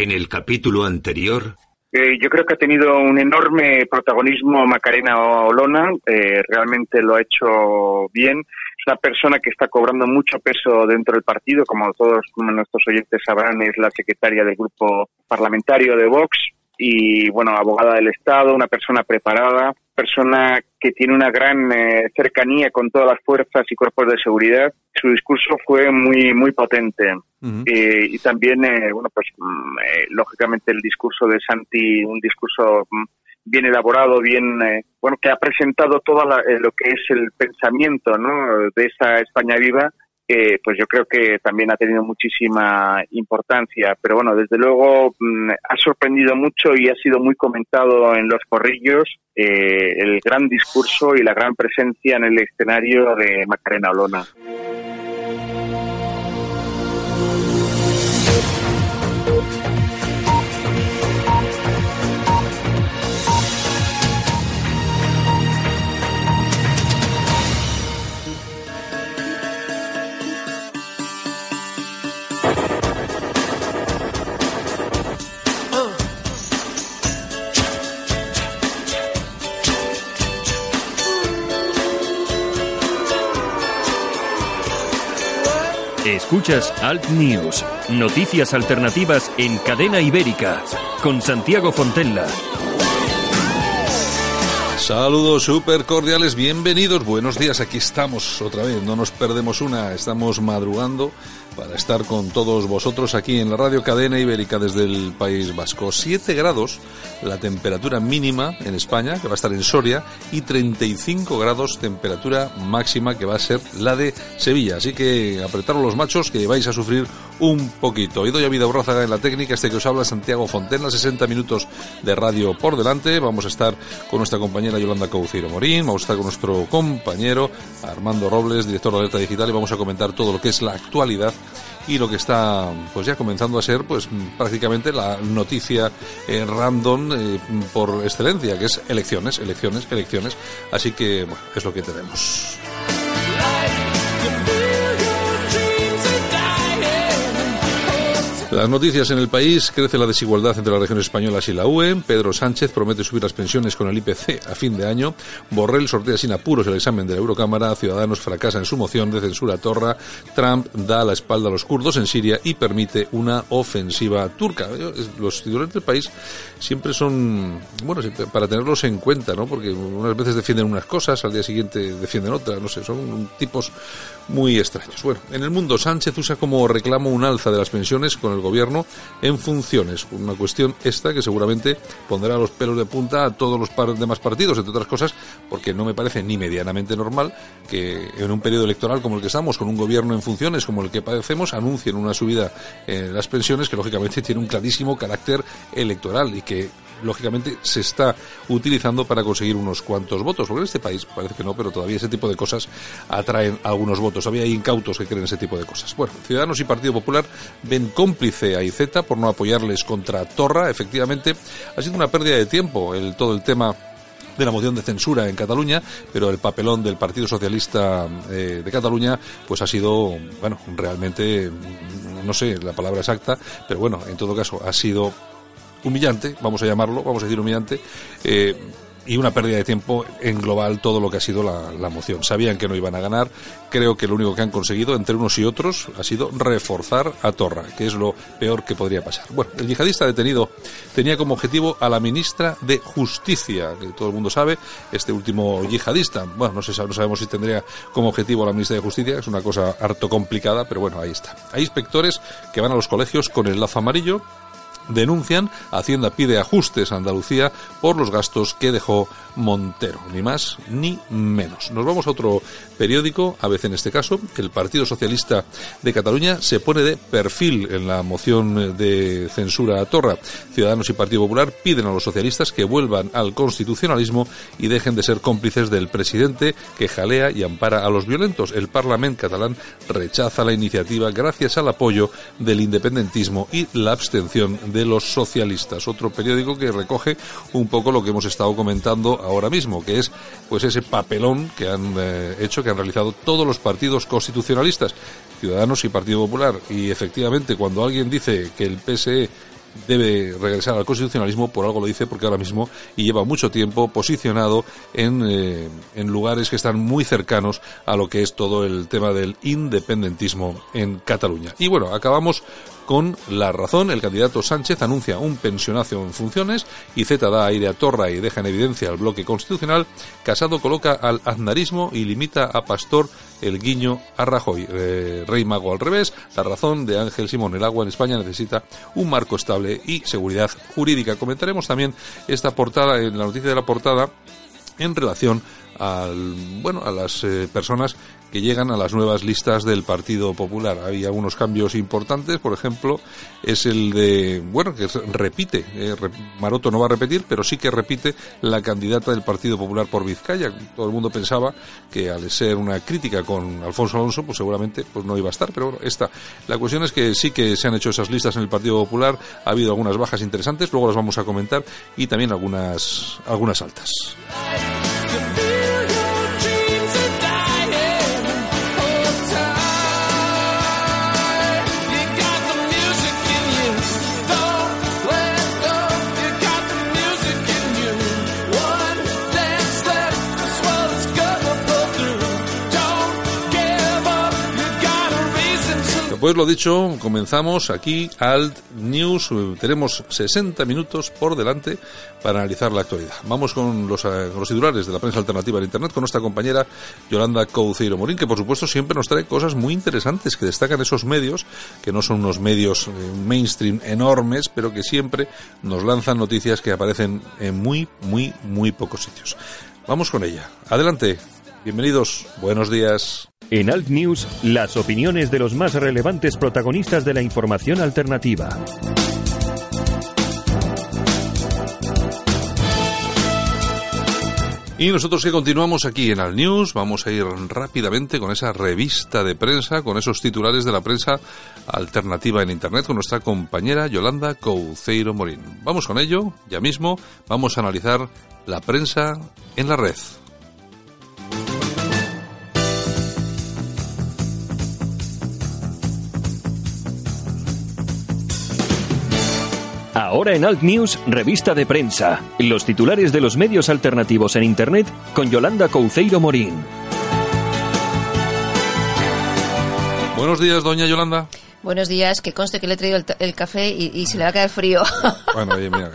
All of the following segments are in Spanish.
En el capítulo anterior... Eh, yo creo que ha tenido un enorme protagonismo Macarena Olona, eh, realmente lo ha hecho bien. Es una persona que está cobrando mucho peso dentro del partido, como todos nuestros oyentes sabrán, es la secretaria del grupo parlamentario de Vox y, bueno, abogada del Estado, una persona preparada, persona que tiene una gran eh, cercanía con todas las fuerzas y cuerpos de seguridad. Su discurso fue muy muy potente eh, y también eh, bueno pues mm, lógicamente el discurso de Santi un discurso mm, bien elaborado, bien bueno que ha presentado todo lo que es el pensamiento ¿no? de esa España viva pues yo creo que también ha tenido muchísima importancia. Pero bueno, desde luego mm, ha sorprendido mucho y ha sido muy comentado en los corrillos eh, el gran discurso y la gran presencia en el escenario de Macarena Olona. Escuchas Alt News, noticias alternativas en cadena ibérica, con Santiago Fontella. Saludos súper cordiales, bienvenidos, buenos días, aquí estamos otra vez, no nos perdemos una, estamos madrugando para estar con todos vosotros aquí en la radio cadena ibérica desde el País Vasco. 7 grados la temperatura mínima en España, que va a estar en Soria, y 35 grados temperatura máxima, que va a ser la de Sevilla. Así que apretaros los machos que vais a sufrir un poquito. Y doy a vida Urrázaga en la técnica, este que os habla Santiago Fontena, 60 minutos de radio por delante. Vamos a estar con nuestra compañera Yolanda Cauciro Morín, vamos a estar con nuestro compañero Armando Robles, director de Alerta Digital, y vamos a comentar todo lo que es la actualidad y lo que está pues ya comenzando a ser pues prácticamente la noticia eh, random eh, por excelencia que es elecciones elecciones elecciones. Así que bueno, es lo que tenemos Las noticias en el país. Crece la desigualdad entre las regiones españolas y la UE. Pedro Sánchez promete subir las pensiones con el IPC a fin de año. Borrell sortea sin apuros el examen de la Eurocámara. Ciudadanos fracasa en su moción de censura a Torra. Trump da la espalda a los kurdos en Siria y permite una ofensiva turca. Los titulares del país siempre son, bueno, para tenerlos en cuenta, ¿no? Porque unas veces defienden unas cosas, al día siguiente defienden otras, no sé, son tipos muy extraños. Bueno, en el mundo Sánchez usa como reclamo un alza de las pensiones con el gobierno en funciones. Una cuestión esta que seguramente pondrá los pelos de punta a todos los demás partidos, entre otras cosas, porque no me parece ni medianamente normal que en un periodo electoral como el que estamos, con un gobierno en funciones como el que padecemos, anuncien una subida en las pensiones que lógicamente tiene un clarísimo carácter electoral y que lógicamente se está utilizando para conseguir unos cuantos votos, porque en este país parece que no, pero todavía ese tipo de cosas atraen algunos votos. Había incautos que creen ese tipo de cosas. Bueno, Ciudadanos y Partido Popular ven cómplice a IZ por no apoyarles contra Torra. Efectivamente, ha sido una pérdida de tiempo el, todo el tema de la moción de censura en Cataluña, pero el papelón del Partido Socialista eh, de Cataluña pues ha sido, bueno, realmente, no sé la palabra exacta, pero bueno, en todo caso ha sido humillante, vamos a llamarlo, vamos a decir humillante, eh, y una pérdida de tiempo en global todo lo que ha sido la, moción. Sabían que no iban a ganar. Creo que lo único que han conseguido entre unos y otros ha sido reforzar a Torra, que es lo peor que podría pasar. Bueno, el yihadista detenido tenía como objetivo a la ministra de Justicia, que todo el mundo sabe, este último yihadista. Bueno, no, sé, no sabemos si tendría como objetivo a la ministra de Justicia, es una cosa harto complicada, pero bueno, ahí está. Hay inspectores que van a los colegios con el lazo amarillo denuncian, Hacienda pide ajustes a Andalucía por los gastos que dejó Montero, ni más ni menos. Nos vamos a otro periódico, a veces en este caso, el Partido Socialista de Cataluña se pone de perfil en la moción de censura a Torra. Ciudadanos y Partido Popular piden a los socialistas que vuelvan al constitucionalismo y dejen de ser cómplices del presidente que jalea y ampara a los violentos. El Parlamento catalán rechaza la iniciativa gracias al apoyo del independentismo y la abstención de los socialistas. Otro periódico que recoge un poco lo que hemos estado comentando ahora mismo, que es pues ese papelón que han eh, hecho, que han realizado todos los partidos constitucionalistas, Ciudadanos y Partido Popular. Y efectivamente, cuando alguien dice que el PSE debe regresar al constitucionalismo, por algo lo dice, porque ahora mismo y lleva mucho tiempo posicionado en, eh, en lugares que están muy cercanos a lo que es todo el tema del independentismo en Cataluña. Y bueno, acabamos con la razón. El candidato Sánchez anuncia un pensionazo en funciones y Z da aire a Torra y deja en evidencia al bloque constitucional. Casado coloca al aznarismo y limita a Pastor el guiño a Rajoy. Eh, Rey Mago al revés. La razón de Ángel Simón. El agua en España necesita un marco estable y seguridad jurídica. Comentaremos también esta portada, en la noticia de la portada, en relación al, bueno, a las eh, personas que llegan a las nuevas listas del Partido Popular. Hay algunos cambios importantes, por ejemplo, es el de, bueno, que repite, eh, Maroto no va a repetir, pero sí que repite la candidata del Partido Popular por Vizcaya. Todo el mundo pensaba que al ser una crítica con Alfonso Alonso, pues seguramente pues no iba a estar, pero bueno, esta. La cuestión es que sí que se han hecho esas listas en el Partido Popular, ha habido algunas bajas interesantes, luego las vamos a comentar, y también algunas, algunas altas. Pues lo dicho, comenzamos aquí Alt News. Tenemos 60 minutos por delante para analizar la actualidad. Vamos con los, eh, los titulares de la prensa alternativa en Internet con nuestra compañera Yolanda Couceiro Morín, que por supuesto siempre nos trae cosas muy interesantes que destacan esos medios, que no son unos medios eh, mainstream enormes, pero que siempre nos lanzan noticias que aparecen en muy, muy, muy pocos sitios. Vamos con ella. Adelante. Bienvenidos. Buenos días. En Alt News, las opiniones de los más relevantes protagonistas de la información alternativa. Y nosotros que continuamos aquí en Alt News, vamos a ir rápidamente con esa revista de prensa, con esos titulares de la prensa alternativa en Internet, con nuestra compañera Yolanda Couceiro Morín. Vamos con ello, ya mismo, vamos a analizar la prensa en la red. Ahora en Alt News, revista de prensa. Los titulares de los medios alternativos en Internet con Yolanda Couceiro Morín. Buenos días, doña Yolanda. Buenos días, que conste que le he traído el, café y, se le va a quedar frío. Bueno, oye, mira,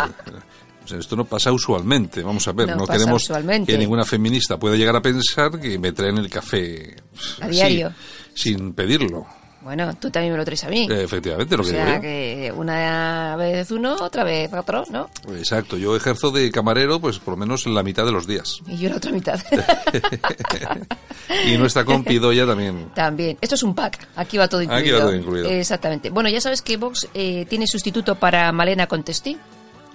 esto no pasa usualmente. Vamos a ver, no, queremos que ninguna feminista pueda llegar a pensar que me traen el café a diario, sin pedirlo. Bueno, tú también me lo traes a mí. efectivamente, lo o sea, que una vez uno, otra vez otro, ¿no? Exacto, yo ejerzo de camarero pues por lo menos la mitad de los días. Y yo la otra mitad. y nuestra compi Doya también. También. Esto es un pack, aquí va todo incluido. Aquí va todo incluido. Exactamente. Bueno, ya sabes que Vox eh, tiene sustituto para Malena Contestí.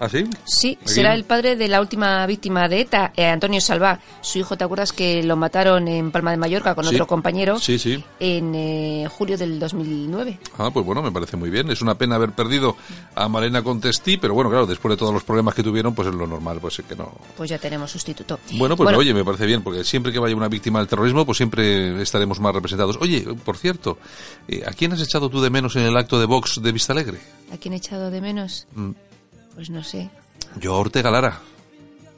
¿Ah, sí? Sí, será el padre de la última víctima de ETA, eh, Antonio Salvá. Su hijo, ¿te acuerdas que lo mataron en Palma de Mallorca con otro compañero? Sí, sí. En eh, julio del 2009. Ah, pues bueno, me parece muy bien. Es una pena haber perdido a Malena Contestí, pero bueno, claro, después de todos los problemas que tuvieron, pues es lo normal, pues que no. Pues ya tenemos sustituto. Bueno, pues oye, me parece bien, porque siempre que vaya una víctima del terrorismo, pues siempre estaremos más representados. Oye, por cierto, eh, ¿a quién has echado tú de menos en el acto de Vox de Vista Alegre? ¿A quién he echado de menos? Mm. Pues no sé. Yo Ortega Lara.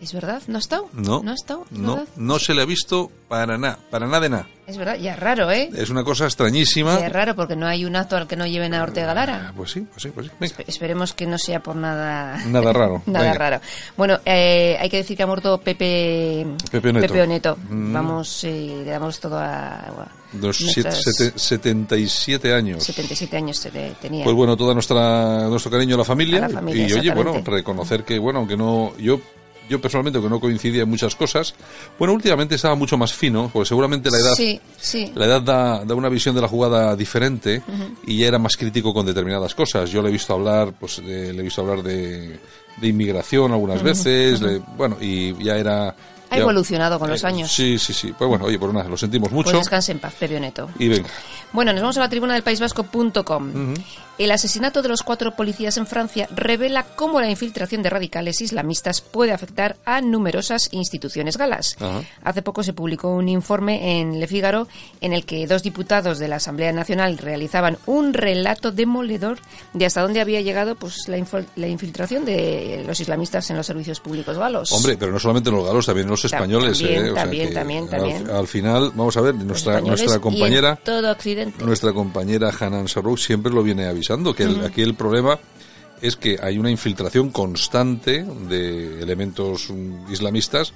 ¿Es verdad? ¿No ha estado? No. ¿No ha estado? No, no se le ha visto para nada, para nada de nada. Es verdad, ya es raro, ¿eh? Es una cosa extrañísima. Ya es raro porque no hay un acto al que no lleven a Ortega Lara. Ah, pues sí, pues sí, pues sí. esperemos que no sea por nada... Nada raro. nada raro. Bueno, eh, hay que decir que ha muerto Pepe... Pepe Neto. Pepe Oneto. Mm. Vamos, eh, le damos todo a... Dos 77 años. 77 años tenía. Pues bueno, todo nuestra, nuestro cariño a la familia. y oye, bueno, reconocer que, bueno, aunque no... Yo yo personalmente que no coincidía en muchas cosas, bueno, últimamente estaba mucho más fino, porque seguramente la edad, sí, La edad da, da, una visión de la jugada diferente y ya era más crítico con determinadas cosas. Yo le he visto hablar, pues le he visto hablar de, de inmigración algunas veces, bueno, y ya era Ha evolucionado con los eh, años. Sí, sí, sí. Pues bueno, oye, pues nada, lo sentimos mucho. Pues descanse en paz, Pepio Neto. Y venga. Bueno, nos vamos a la tribuna del País Vasco.com. El asesinato de los cuatro policías en Francia revela cómo la infiltración de radicales islamistas puede afectar a numerosas instituciones galas. Hace poco se publicó un informe en Le Figaro en el que dos diputados de la Asamblea Nacional realizaban un relato demoledor de hasta dónde había llegado pues la, la infiltración de los islamistas en los servicios públicos galos. Hombre, pero no solamente en los galos, también en los españoles. también, ¿eh? O sea también, al- final, vamos a ver, nuestra, nuestra compañera, todo Occidente. nuestra compañera Hanan Sarrouk siempre lo viene avisando, que el- aquí el problema es que hay una infiltración constante de elementos islamistas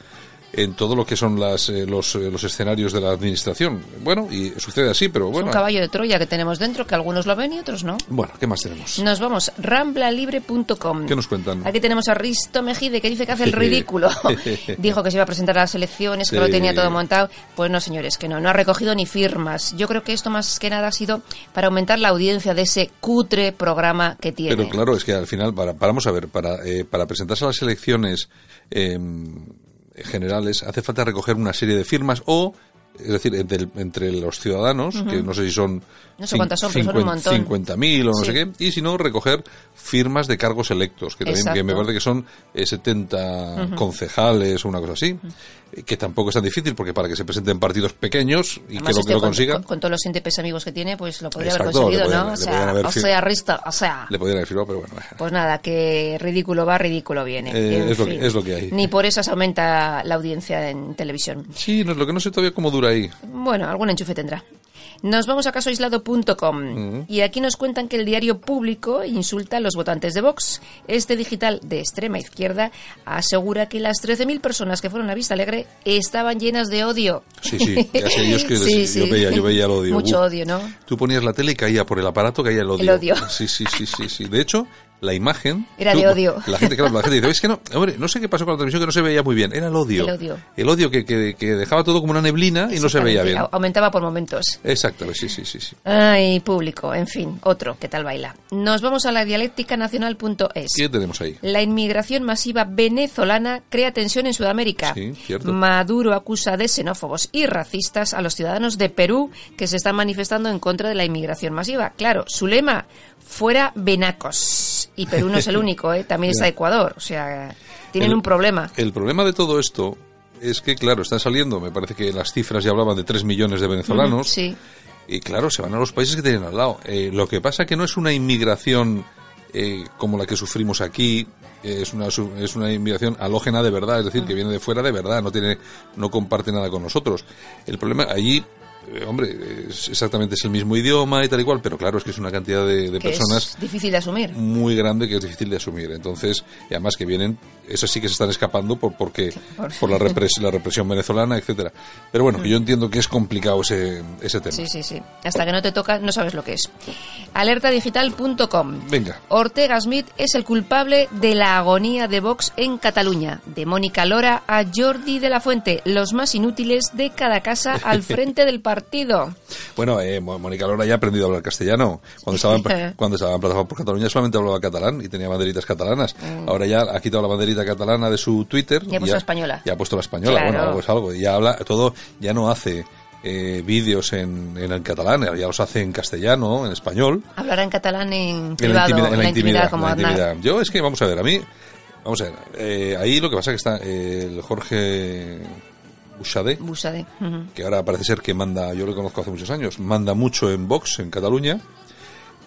en todo lo que son las, eh, los, eh, los escenarios de la administración. Bueno, y sucede así, pero Es bueno. un caballo de Troya que tenemos dentro, que algunos lo ven y otros no. Bueno, ¿qué más tenemos? Nos vamos, ramblalibre.com. ¿Qué nos cuentan? Aquí tenemos a Risto Mejide que dice que hace el ridículo. Dijo que se iba a presentar a las elecciones, que Sí. lo tenía todo montado. Pues no, señores, que no, no ha recogido ni firmas. Yo creo que esto más que nada ha sido para aumentar la audiencia de ese cutre programa que tiene. Pero claro, es que al final, para, para- vamos a ver, para, eh, para presentarse a las elecciones eh, generales hace falta recoger una serie de firmas o, es decir, entre, entre los ciudadanos, que no sé si son No sé cuántas son, pero son un montón. 50.000 o no Sí. sé qué, y si no, recoger firmas de cargos electos, que, también, que me parece que son eh, 70 concejales o una cosa así, que tampoco es tan difícil, porque para que se presenten partidos pequeños y Además, que lo, este que lo con, consigan, con- con todos los índices amigos que tiene, pues lo podría haber Exacto, conseguido, ¿no? O sea, haber o sea, Risto, o sea. le podrían haber firmado, pero bueno. Pues nada, que ridículo va, ridículo viene. Eh, es lo que- es lo que hay. Ni por eso se aumenta la audiencia en televisión. Sí, no, lo que no sé todavía cómo dura ahí. Bueno, algún enchufe tendrá. Nos vamos a casoaislado.com y aquí nos cuentan que el diario público insulta a los votantes de Vox. Este digital de extrema izquierda asegura que las 13.000 personas que fueron a Vista Alegre estaban llenas de odio. Sí, sí, yo es que Sí, yo sí. veía, yo veía el odio. Mucho Uf. odio, ¿no? Tú ponías la tele y caía por el aparato, caía el odio. El odio. Sí, sí, sí, sí, sí. De hecho, la imagen... Era tú- de odio. La gente, claro, la gente dice, es que no, hombre, no sé qué pasó con la televisión que no se veía muy bien. Era el odio. El odio. El odio que, que, que dejaba todo como una neblina y no se veía bien. au- Aumentaba por momentos. Exacto, sí, sí, sí, sí. Ay, público, en fin, otro, ¿qué tal baila? Nos vamos a la dialéctica nacional.es. ¿Qué tenemos ahí? La inmigración masiva venezolana crea tensión en Sudamérica. Sí, cierto. Maduro acusa de xenófobos y racistas a los ciudadanos de Perú que se están manifestando en contra de la inmigración masiva. Claro, su lema, fuera venacos. Y Perú no es el único, ¿eh? también está. Ecuador. O sea, tienen El- un problema. El problema de todo esto es que, claro, están saliendo, me parece que las cifras ya hablaban de 3 millones de venezolanos. Sí. Y claro, se van a los países que tienen al lado. Eh, lo que pasa que no es una inmigración eh, como la que sufrimos aquí, eh, es una es una inmigración halógena de verdad, es decir, que viene de fuera de verdad, no tiene no comparte nada con nosotros. El problema allí eh, hombre, es exactamente es el mismo idioma y tal y cual, pero claro, es que es una cantidad de, de que personas es difícil de asumir. muy grande que es difícil de asumir. Entonces, y además que vienen, esas sí que se están escapando por porque por- por la, repres- la represión venezolana, etcétera. Pero bueno, que yo entiendo que es complicado ese, ese tema. Sí, sí, sí. Hasta que no te toca, no sabes lo que es. Alertadigital.com. Venga. Ortega Smith es el culpable de la agonía de Vox en Cataluña. De Mónica Lora a Jordi de la Fuente, los más inútiles de cada casa al frente del partido. Bueno, eh, Mónica Lora ya ha aprendido a hablar castellano. Cuando estaba, en, cuando estaba en Plataforma por Cataluña solamente hablaba catalán y tenía banderitas catalanas. Ahora ya ha quitado la banderita catalana de su Twitter. Mm. Y ha puesto la española. Ya ha puesto la española. Claro. Bueno, algo es algo. Y ya habla todo, ya no hace eh, vídeos en, en el catalán, ya los hace en castellano, en español. Hablará en catalán en En la privado, intimidad, en la intimidad, como la intimidad. Yo es que, vamos a ver, a mí, vamos a ver, eh, ahí lo que pasa es que está eh, el Jorge Ujú. que ahora parece ser que manda, yo lo conozco hace muchos años, manda mucho en Vox, en Cataluña,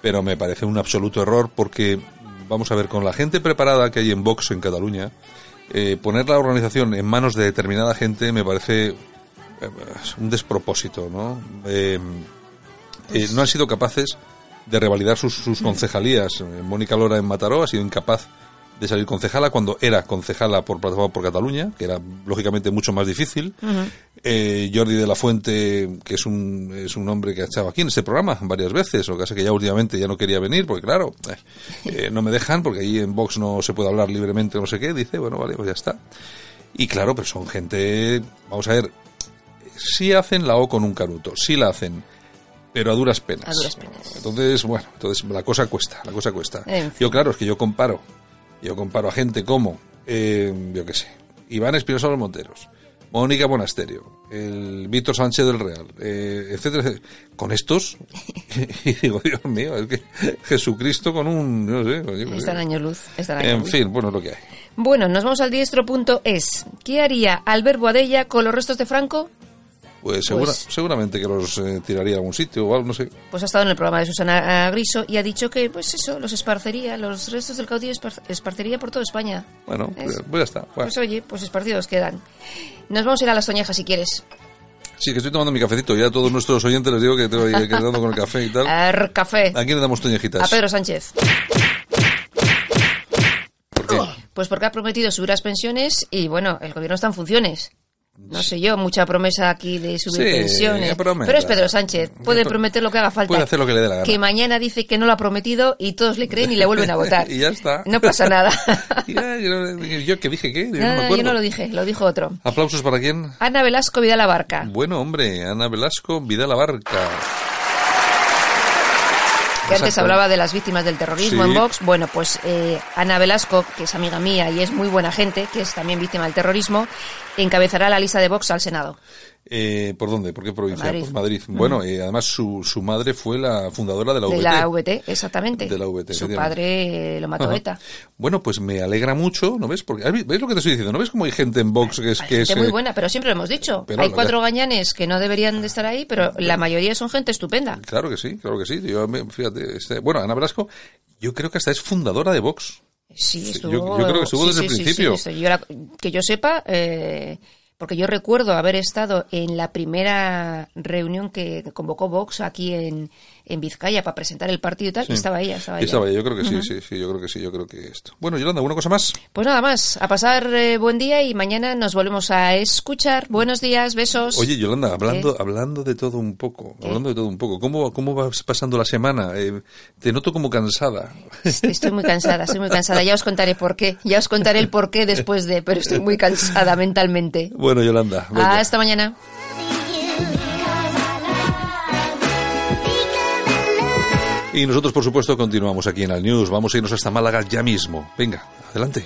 pero me parece un absoluto error porque, vamos a ver, con la gente preparada que hay en Vox en Cataluña, eh, poner la organización en manos de determinada gente me parece eh, un despropósito, ¿no? Eh, eh, no han sido capaces de revalidar sus, sus concejalías. Mónica Lora en Mataró ha sido incapaz de salir concejala cuando era concejala por Plataforma por Cataluña, que era lógicamente mucho más difícil. Eh, Jordi de la Fuente, que es un, es un hombre que ha estado aquí en este programa varias veces, lo que es que ya últimamente ya no quería venir, porque claro, eh, eh, no me dejan, porque ahí en Vox no se puede hablar libremente, no sé qué, dice, bueno, vale, pues ya está. Y claro, pero son gente, vamos a ver, sí hacen la O con un canuto, sí la hacen, pero a duras penas. A duras penas. Entonces, bueno, entonces la cosa cuesta, la cosa cuesta. En fin. Yo, claro, es que yo comparo, yo comparo a gente como, eh, yo qué sé, Iván Espinosa los Monteros, Mónica Monasterio, el Víctor Sánchez del Real, eh, etcétera, con estos, y digo, Dios mío, es que Jesucristo con un, no sé, está en año luz, está en, en fin, bueno, es lo que hay. Bueno, nos vamos al diestro.es. ¿Qué haría Albert Boadella con los restos de Franco? Pues, segura, pues, seguramente que los eh, tiraría a algún sitio o algo, no sé. Pues ha estado en el programa de Susana Griso y ha dicho que, pues eso, los esparcería, los restos del caudillo esparcería por toda España. Bueno, pues, pues, ya está. Pues oye, pues esparcidos quedan. Nos vamos a ir a las Toñejas si quieres. Sí, que estoy tomando mi cafecito. Ya a todos nuestros oyentes les digo que tengo que dando con el café y tal. El café. ¿A quién le damos toñejitas? A Pedro Sánchez. ¿Por qué? Pues porque ha prometido subir las pensiones y, bueno, el gobierno está en funciones. No sé yo, mucha promesa aquí de subir Sí, pensiones. Pero es Pedro Sánchez, puede prometer lo que haga falta. Puede hacer lo que le dé la gana. Que mañana dice que no lo ha prometido y todos le creen y le vuelven a votar. Y ya está. No pasa nada. Ya, yo, yo que dije qué, yo no me Nada, acuerdo. yo no lo dije, lo dijo otro. ¿Aplausos para quién? Ana Velasco Vidal Abarca. Bueno, hombre, Ana Velasco, Vidal Abarca. Que antes hablaba de las víctimas del terrorismo Sí. en Vox. Bueno, pues eh, Ana Velasco, que es amiga mía y es muy buena gente, que es también víctima del terrorismo, encabezará la lista de Vox al Senado. Eh, ¿Por dónde? ¿Por qué provincia? Madrid. Por Madrid. Bueno, eh, además su, su madre fue la fundadora de la De VT. la VT, exactamente. De la VT, Su padre lo mató Ajá. ETA. Bueno, pues me alegra mucho, ¿no ves? Porque, ¿Ves lo que te estoy diciendo? ¿No ves cómo hay gente en Vox que es... Hay que gente es, muy eh, buena, pero siempre lo hemos dicho. pero Hay cuatro gañanes que no deberían de estar ahí, pero la mayoría son gente estupenda. Claro que sí, claro que sí. Yo, fíjate, este- bueno, Ana Velasco, yo creo que hasta es fundadora de Vox. Sí, estuvo. yo- yo creo que estuvo sí, desde el sí, principio. sí. Yo que yo sepa, eh, porque yo recuerdo haber estado en la primera reunión que convocó Vox aquí en, en Vizcaya para presentar el partido y tal, y estaba ella, estaba ella. estaba ella, yo creo que sí, sí, sí, yo creo que sí, yo creo que esto. Bueno, Yolanda, ¿alguna cosa más? Pues nada más, a pasar eh, buen día y mañana nos volvemos a escuchar. Buenos días, besos. Oye, Yolanda, hablando, hablando de todo un poco, ¿Qué? hablando de todo un poco, ¿cómo, cómo vas pasando la semana? Eh, te noto como cansada. Estoy muy cansada, estoy muy cansada. Ya os contaré por qué. Ya os contaré el por qué después de, pero estoy muy cansada mentalmente. Bueno, Yolanda, venga. Hasta mañana. Y nosotros, por supuesto, continuamos aquí en Al News. Vamos a irnos hasta Málaga ya mismo. Venga, adelante.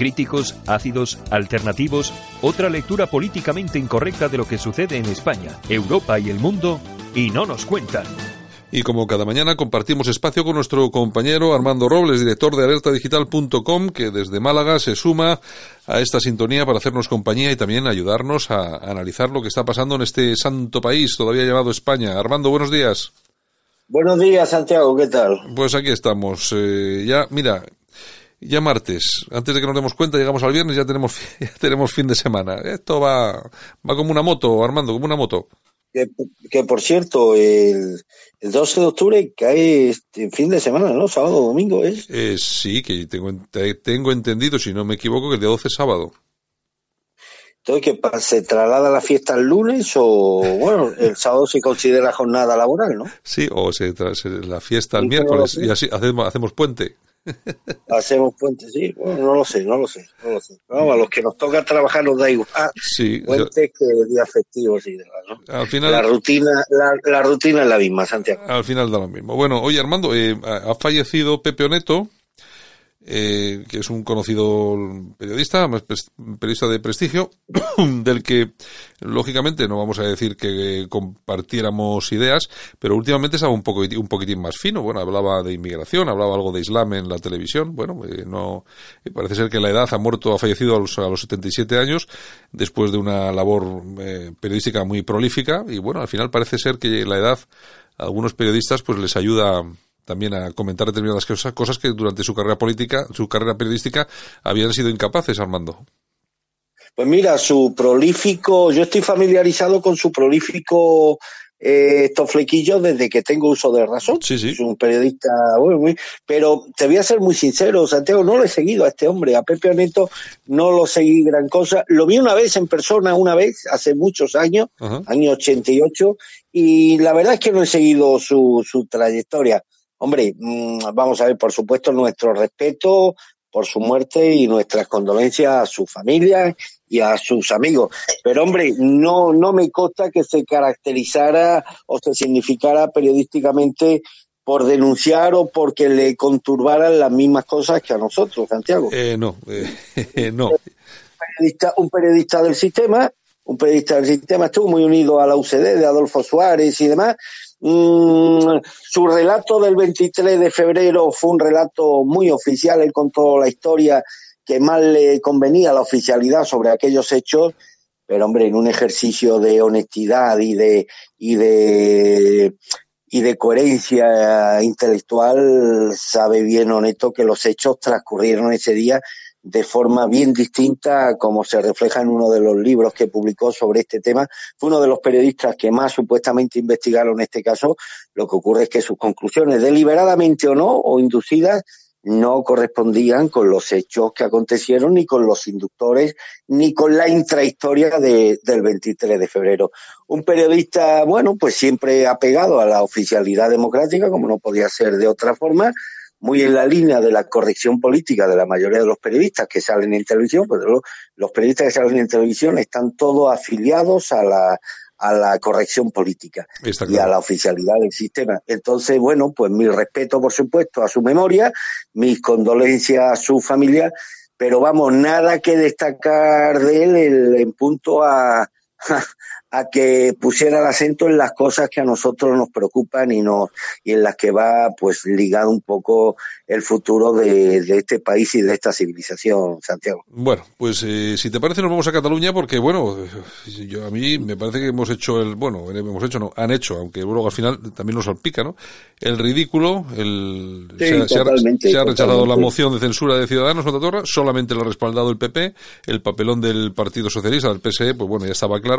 Críticos, ácidos, alternativos, otra lectura políticamente incorrecta de lo que sucede en España, Europa y el mundo, y no nos cuentan. Y como cada mañana compartimos espacio con nuestro compañero Armando Robles, director de alertadigital.com, que desde Málaga se suma a esta sintonía para hacernos compañía y también ayudarnos a analizar lo que está pasando en este santo país todavía llamado España. Armando, buenos días. Buenos días, Santiago, ¿qué tal? Pues aquí estamos. Eh, ya, mira, ya martes. Antes de que nos demos cuenta, llegamos al viernes, ya tenemos, ya tenemos fin de semana. Esto va, va como una moto, Armando, como una moto. Que, que, por cierto, el, el 12 de octubre cae este fin de semana, ¿no? Sábado, domingo, ¿es? Eh, sí, que tengo, tengo entendido, si no me equivoco, que el día 12 es sábado. Entonces. ¿Se traslada la fiesta el lunes o, bueno, el sábado se considera jornada laboral, ¿no? Sí, o se, se la fiesta el miércoles y así hacemos, hacemos puente. Hacemos puente, sí. Bueno, no lo sé, no lo sé, no lo sé. Vamos, a los que nos toca trabajar nos da igual. Sí. Puentes que días festivos y demás, ¿no? Al final, la rutina, la, la, rutina es la misma, Santiago. Al final da lo mismo. Bueno, oye Armando, eh, ha fallecido Pepe Oneto, eh, que es un conocido periodista, periodista de prestigio, del que lógicamente no vamos a decir que compartiéramos ideas, pero últimamente estaba un poco un poquitín más fino. Bueno, hablaba de inmigración, hablaba algo de Islam en la televisión. Bueno, eh, no parece ser que la edad ha muerto, ha fallecido a los, a los 77 años después de una labor eh, periodística muy prolífica y bueno, al final parece ser que la edad a algunos periodistas pues les ayuda también a comentar determinadas cosas, cosas que durante su carrera política, su carrera periodística, habían sido incapaces, Armando. Pues mira, su prolífico, yo estoy familiarizado con su prolífico eh, estos flequillos desde que tengo uso de razón. Sí, sí. Es un periodista muy, muy, pero te voy a ser muy sincero, Santiago, no lo he seguido a este hombre, a Pepe Neto no lo seguí gran cosa. Lo vi una vez en persona, una vez, hace muchos años, Ajá. año 88, y la verdad es que no he seguido su, su trayectoria. Hombre, mm, vamos a ver, por supuesto, nuestro respeto por su muerte y nuestras condolencias a su familia y a sus amigos. Pero hombre, no, no me consta que se caracterizara o se significara periodísticamente por denunciar o porque le conturbaran las mismas cosas que a nosotros, Santiago. Eh, no, eh, no. periodista, un periodista del sistema, un periodista del sistema estuvo muy unido a la UCD de Adolfo Suárez y demás. Mm, su relato del 23 de febrero fue un relato muy oficial, él contó la historia que más le convenía la oficialidad sobre aquellos hechos, pero hombre, en un ejercicio de honestidad y de y de y de coherencia intelectual sabe bien honesto que los hechos transcurrieron ese día de forma bien distinta, como se refleja en uno de los libros que publicó sobre este tema. Fue uno de los periodistas que más supuestamente investigaron este caso. Lo que ocurre es que sus conclusiones, deliberadamente o no, o inducidas, no correspondían con los hechos que acontecieron, ni con los inductores, ni con la intrahistoria de, del 23 de febrero. Un periodista, bueno, pues siempre apegado a la oficialidad democrática, como no podía ser de otra forma, muy en la línea de la corrección política de la mayoría de los periodistas que salen en televisión, pues los, los periodistas que salen en televisión están todos afiliados a la, a la corrección política Está y claro. a la oficialidad del sistema. Entonces, bueno, pues mi respeto, por supuesto, a su memoria, mis condolencias a su familia, pero vamos, nada que destacar de él el- en punto a, a que pusiera el acento en las cosas que a nosotros nos preocupan y nos y en las que va pues ligado un poco el futuro de, de este país y de esta civilización, Santiago. Bueno, pues eh, si te parece nos vamos a Cataluña porque bueno, yo a mí me parece que hemos hecho el, bueno, hemos hecho no, han hecho, aunque luego al final también nos salpica, ¿no? El ridículo, el Sí, se, ha- se ha, totalmente, se ha rechazado la moción de censura de Ciudadanos contra Torra, solamente lo ha respaldado el PP, el papelón del Partido Socialista, del PSE, pues bueno, ya estaba claro,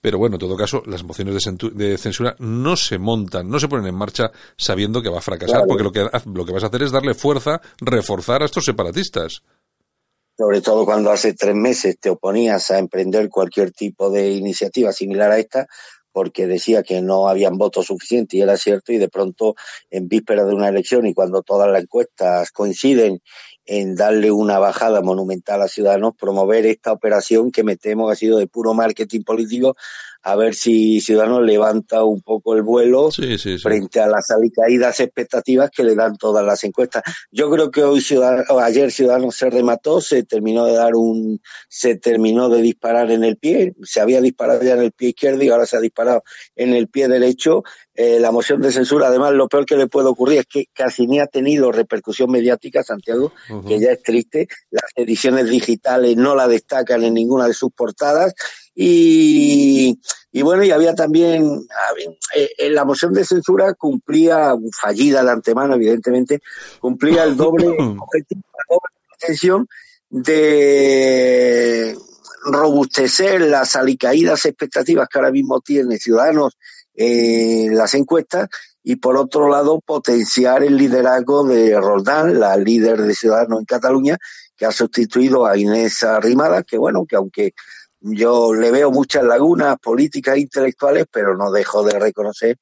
pero bueno, en todo caso, las mociones de, censura no se montan, no se ponen en marcha sabiendo que va a fracasar, Claro. porque lo que, lo que vas a hacer es darle fuerza, reforzar a estos separatistas. sobre todo cuando hace tres meses te oponías a emprender cualquier tipo de iniciativa similar a esta, porque decía que no habían votos suficientes y era cierto, y de pronto en víspera de una elección y cuando todas las encuestas coinciden en darle una bajada monumental a Ciudadanos, promover esta operación que me temo ha sido de puro marketing político, a ver si Ciudadanos levanta un poco el vuelo Sí, sí, sí. frente a las alicaídas expectativas que le dan todas las encuestas. Yo creo que hoy Ciudad- o ayer Ciudadanos se remató, se terminó de dar un, se terminó de disparar en el pie, se había disparado ya en el pie izquierdo y ahora se ha disparado en el pie derecho. Eh, la moción de censura, además, lo peor que le puede ocurrir es que casi ni ha tenido repercusión mediática, Santiago, que ya es triste. Las ediciones digitales no la destacan en ninguna de sus portadas. Y, y bueno, y había también, eh, eh, la moción de censura cumplía, fallida de antemano, evidentemente, cumplía el doble objetivo, la doble intención de robustecer las alicaídas expectativas que ahora mismo tiene Ciudadanos en las encuestas y por otro lado potenciar el liderazgo de Roldán, la líder de Ciudadanos en Cataluña, que ha sustituido a Inés Arrimada, que bueno, que aunque yo le veo muchas lagunas políticas e intelectuales, pero no dejo de reconocer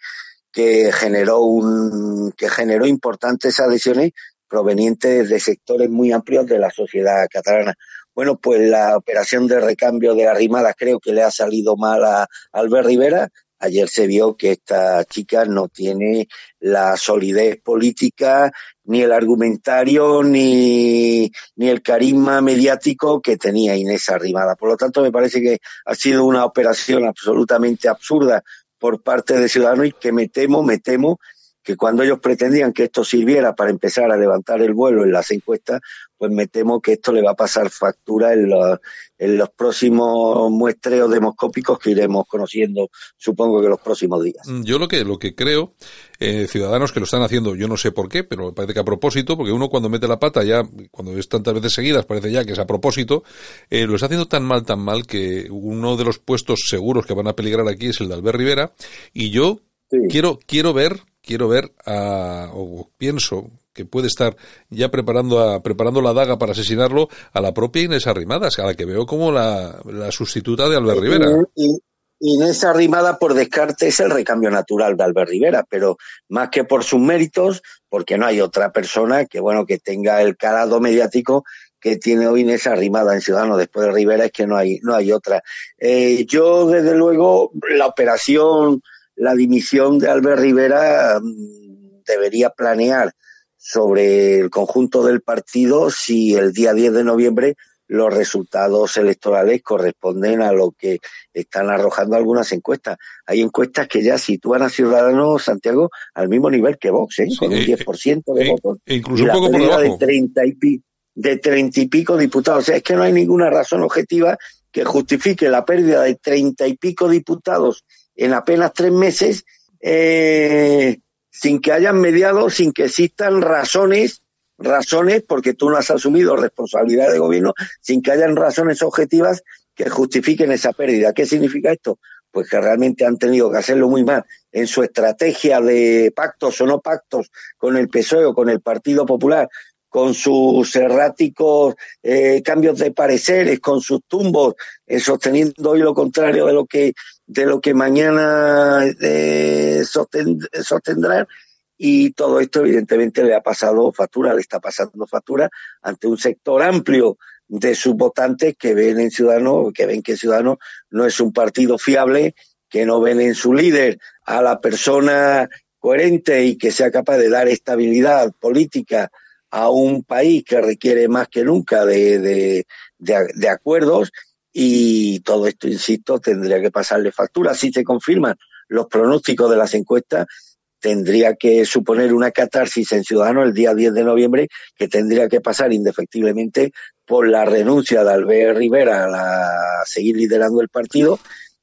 que generó un que generó importantes adhesiones provenientes de sectores muy amplios de la sociedad catalana. Bueno, pues la operación de recambio de Arrimada creo que le ha salido mal a Albert Rivera. Ayer se vio que esta chica no tiene la solidez política, ni el argumentario, ni, ni el carisma mediático que tenía Inés Arrimada. Por lo tanto, me parece que ha sido una operación absolutamente absurda por parte de Ciudadanos y que me temo, me temo que cuando ellos pretendían que esto sirviera para empezar a levantar el vuelo en las encuestas, pues me temo que esto le va a pasar factura en los, en los próximos muestreos demoscópicos que iremos conociendo, supongo que los próximos días. Mm, yo lo que, lo que creo, eh, ciudadanos que lo están haciendo, yo no sé por qué, pero parece que a propósito, porque uno cuando mete la pata ya, cuando es tantas veces seguidas, parece ya que es a propósito, eh, lo está haciendo tan mal, tan mal, que uno de los puestos seguros que van a peligrar aquí es el de Albert Rivera, y yo quiero, quiero ver, quiero ver a, o pienso que puede estar ya preparando, a, preparando la daga para asesinarlo a la propia Inés Arrimadas, a la que veo como la, sustituta de Albert Rivera. Inés Arrimada, por descarte, es el recambio natural de Albert Rivera, pero más que por sus méritos, porque no hay otra persona que, bueno, que tenga el calado mediático que tiene hoy Inés Arrimada en Ciudadano después de Rivera, es que no hay, no hay otra. Eh, yo, desde luego, la operación, la dimisión de Albert Rivera mm, debería planear sobre el conjunto del partido si el día 10 de noviembre los resultados electorales corresponden a lo que están arrojando algunas encuestas. Hay encuestas que ya sitúan a Ciudadanos Santiago al mismo nivel que Vox, ¿eh? con un 10% de votos. incluso un poco por debajo. De 30 y, de 30 y pico diputados. O sea, es que no hay ninguna razón objetiva que justifique la pérdida de 30 y pico diputados en apenas tres meses eh, sin que hayan mediado, sin que existan razones, razones, porque tú no has asumido responsabilidad de gobierno, sin que hayan razones objetivas que justifiquen esa pérdida. ¿Qué significa esto? Pues que realmente han tenido que hacerlo muy mal en su estrategia de pactos o no pactos con el PSOE o con el Partido Popular, con sus erráticos eh, cambios de pareceres, con sus tumbos, eh, sosteniendo hoy lo contrario de lo que de lo que mañana eh, sostendrán y todo esto evidentemente le ha pasado factura, le está pasando factura ante un sector amplio de sus votantes que ven en Ciudadanos, que ven que Ciudadanos no es un partido fiable, que no ven en su líder a la persona coherente y que sea capaz de dar estabilidad política a un país que requiere más que nunca de, de, de acuerdos y todo esto, insisto, tendría que pasarle factura. Si se confirman los pronósticos de las encuestas, tendría que suponer una catarsis en Ciudadanos el día 10 de noviembre que tendría que pasar indefectiblemente por la renuncia de Albert Rivera a, seguir liderando el partido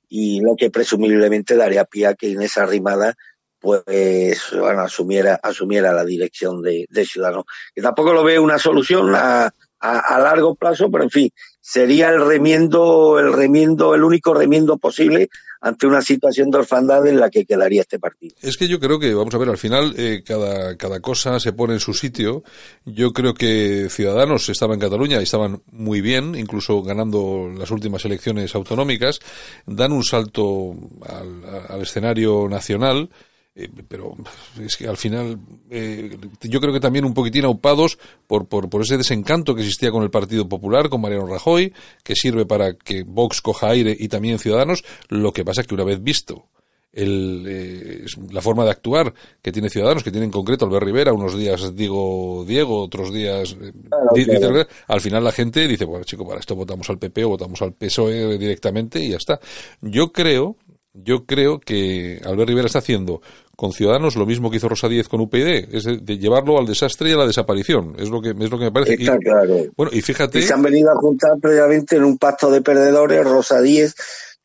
y lo que presumiblemente daría pie a que Inés Arrimada pues bueno, asumiera, asumiera la dirección de, Ciudadanos. Y tampoco lo veo una solución a, a, largo plazo, pero en fin, sería el remiendo, el remiendo, el único remiendo posible ante una situación de orfandad en la que quedaría este partido. Es que yo creo que, vamos a ver, al final eh, cada, cada cosa se pone en su sitio. Yo creo que Ciudadanos estaba en Cataluña y estaban muy bien, incluso ganando las últimas elecciones autonómicas. Dan un salto al, al escenario nacional eh, pero es que al final eh, yo creo que también un poquitín aupados por, por, por, ese desencanto que existía con el Partido Popular, con Mariano Rajoy, que sirve para que Vox coja aire y también Ciudadanos. Lo que pasa es que una vez visto el, eh, la forma de actuar que tiene Ciudadanos, que tiene en concreto Albert Rivera, unos días digo Diego, otros días al final la gente dice, bueno chico, para esto votamos al PP o votamos al PSOE directamente y ya está. Yo creo yo creo que Albert Rivera está haciendo con Ciudadanos lo mismo que hizo Rosa Díez con UPyD, es de, llevarlo al desastre y a la desaparición. Es lo que, es lo que me parece. Está claro. Bueno, y fíjate. se han venido a juntar previamente en un pacto de perdedores Rosa Díez,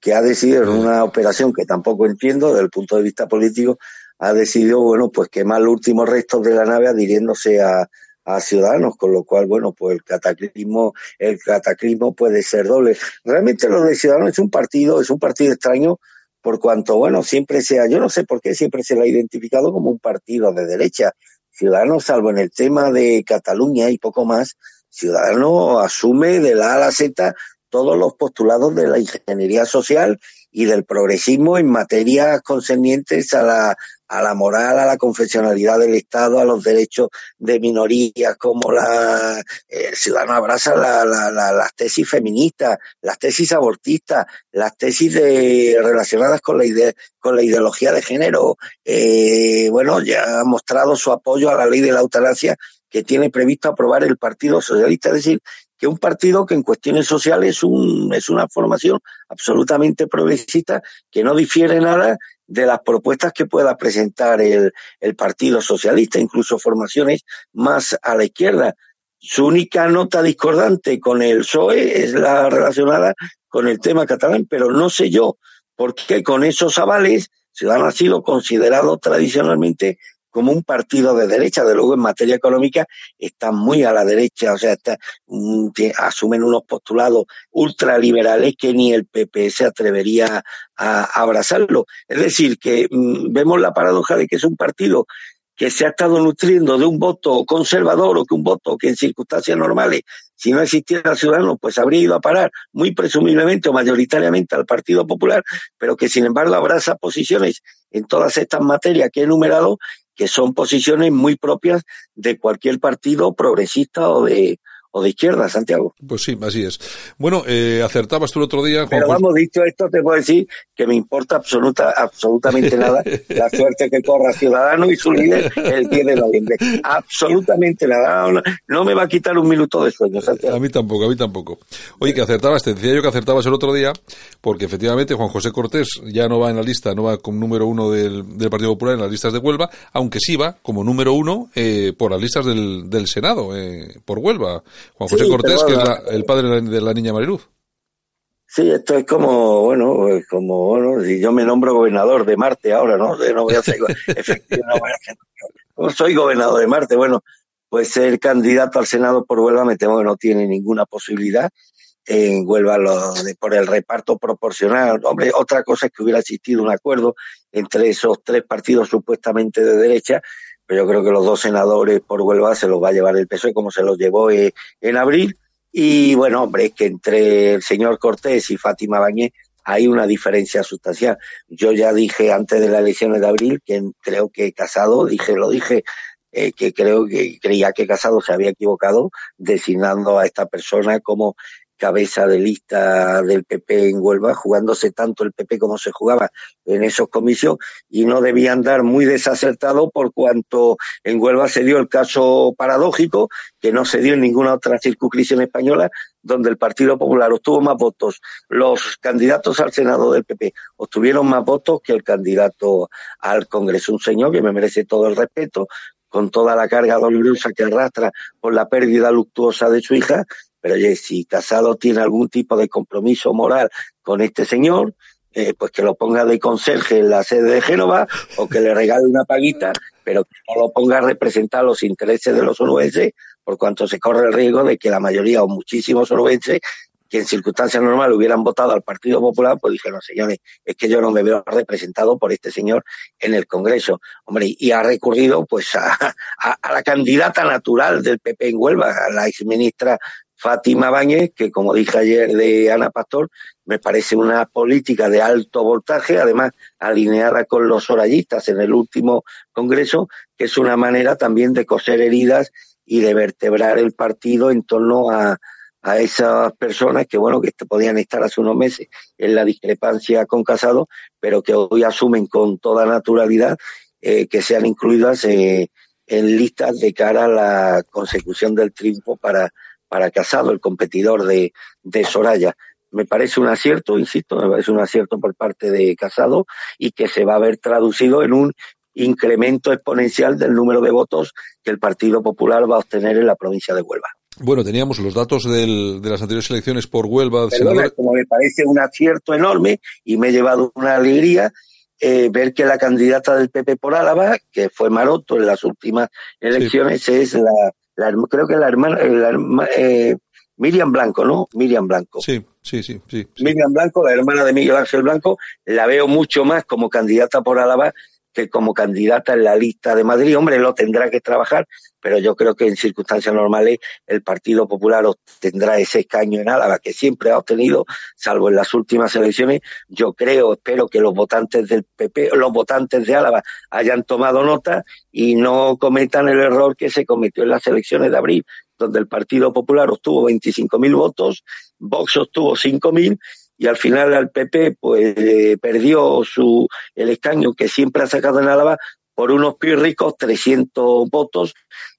que ha decidido en una operación que tampoco entiendo desde el punto de vista político, ha decidido, bueno, pues quemar los últimos restos de la nave adhiriéndose a, a ciudadanos, con lo cual, bueno, pues el cataclismo, el cataclismo puede ser doble. Realmente lo de Ciudadanos es un partido, es un partido extraño, por cuanto, bueno, siempre sea, yo no sé por qué siempre se lo ha identificado como un partido de derecha. Ciudadanos, salvo en el tema de Cataluña y poco más, Ciudadanos asume de la A a la Z todos los postulados de la ingeniería social y del progresismo en materias concernientes a la, a la moral, a la confesionalidad del Estado, a los derechos de minorías, como la el ciudadano abraza la, la, las tesis feministas, las tesis abortistas, las tesis de, relacionadas con la, idea, con la ideología de género. Eh, bueno, ya ha mostrado su apoyo a la ley de la eutanasia que tiene previsto aprobar el Partido Socialista, es decir, que un partido que en cuestiones sociales es, un, es una formación absolutamente progresista que no difiere nada de las propuestas que pueda presentar el, el Partido Socialista, incluso formaciones más a la izquierda. Su única nota discordante con el PSOE es la relacionada con el tema catalán, pero no sé yo por qué con esos avales Ciudadanos ha sido considerado tradicionalmente como un partido de derecha, de luego en materia económica está muy a la derecha, o sea, está, asumen unos postulados ultraliberales que ni el PP se atrevería a, abrazarlo. Es decir, que mm, vemos la paradoja de que es un partido que se ha estado nutriendo de un voto conservador o que un voto que en circunstancias normales, si no existiera ciudadano, pues habría ido a parar muy presumiblemente o mayoritariamente al Partido Popular, pero que sin embargo abraza posiciones en todas estas materias que he enumerado que son posiciones muy propias de cualquier partido progresista o de, o de izquierda, Santiago. Pues sí, así es. Bueno, eh, acertabas tú el otro día. Pero vamos, dicho esto, te puedo decir que me importa absoluta, absolutamente nada la suerte que corra Ciudadano y su líder el 10 de noviembre. Absolutamente nada. No, me va a quitar un minuto de sueño, Santiago. A mí tampoco, a mí tampoco. Oye, que acertabas, te decía yo que acertabas el otro día, porque efectivamente Juan José Cortés ya no va en la lista, no va como número uno del, Partido Popular en las listas de Huelva, aunque sí va como número uno eh, por las listas del, del Senado, eh, por Huelva. Juan José Cortés, que es el padre de la niña Mariluz. Sí, esto es como, bueno, como, bueno, si yo me nombro gobernador de Marte ahora, ¿no? No voy a ser, no soy gobernador de Marte, bueno, pues ser candidato al Senado por Huelva me temo que no tiene ninguna posibilidad. En Huelva lo de, por el reparto proporcional. Hombre, otra cosa es que hubiera existido un acuerdo entre esos tres partidos supuestamente de derecha, pero yo creo que los dos senadores por Huelva se los va a llevar el PSOE como se los llevó eh, en abril. Y bueno, hombre, es que entre el señor Cortés y Fátima Bañé hay una diferencia sustancial. Yo ya dije antes de las elecciones de abril que creo que Casado, dije, lo dije, eh, que creo que creía que Casado se había equivocado designando a esta persona como cabeza de lista del PP en Huelva, jugándose tanto el PP como se jugaba en esos comicios, y no debía andar muy desacertado por cuanto en Huelva se dio el caso paradójico, que no se dio en ninguna otra circunscripción española, donde el Partido Popular obtuvo más votos. Los candidatos al Senado del PP obtuvieron más votos que el candidato al Congreso. Un señor que me merece todo el respeto, con toda la carga dolorosa que arrastra por la pérdida luctuosa de su hija, pero oye, si Casado tiene algún tipo de compromiso moral con este señor, eh, pues que lo ponga de conserje en la sede de Génova o que le regale una paguita, pero que no lo ponga a representar los intereses de los onubenses, por cuanto se corre el riesgo de que la mayoría o muchísimos onubenses que en circunstancias normales hubieran votado al Partido Popular, pues dijeron, señores, es que yo no me veo representado por este señor en el Congreso. Hombre, y ha recurrido pues a, a, la candidata natural del PP en Huelva, a la exministra Fátima Báñez, que como dije ayer de Ana Pastor, me parece una política de alto voltaje, además alineada con los orallistas en el último Congreso, que es una manera también de coser heridas y de vertebrar el partido en torno a, a esas personas que, bueno, que podían estar hace unos meses en la discrepancia con Casado, pero que hoy asumen con toda naturalidad eh, que sean incluidas eh, en listas de cara a la consecución del triunfo para para Casado, el competidor de, de Soraya. Me parece un acierto, insisto, me parece un acierto por parte de Casado y que se va a ver traducido en un incremento exponencial del número de votos que el Partido Popular va a obtener en la provincia de Huelva. Bueno, teníamos los datos del, de las anteriores elecciones por Huelva. como me parece un acierto enorme y me he llevado una alegría eh, ver que la candidata del PP por Álava, que fue Maroto en las últimas elecciones, es la creo que la hermana, eh, Miriam Blanco, ¿no? Miriam Blanco. Sí, sí, sí, sí, Miriam Blanco, la hermana de Miguel Ángel Blanco, la veo mucho más como candidata por Álava que como candidata en la lista de Madrid. Hombre, lo tendrá que trabajar, pero yo creo que en circunstancias normales el Partido Popular obtendrá ese escaño en Álava que siempre ha obtenido, salvo en las últimas elecciones. Yo creo, espero que los votantes del PP, los votantes de Álava hayan tomado nota y no cometan el error que se cometió en las elecciones de abril, donde el Partido Popular obtuvo 25.000 votos, Vox obtuvo 5.000 y al final al PP pues eh, perdió su el escaño que siempre ha sacado en Álava por unos pies ricos 300 votos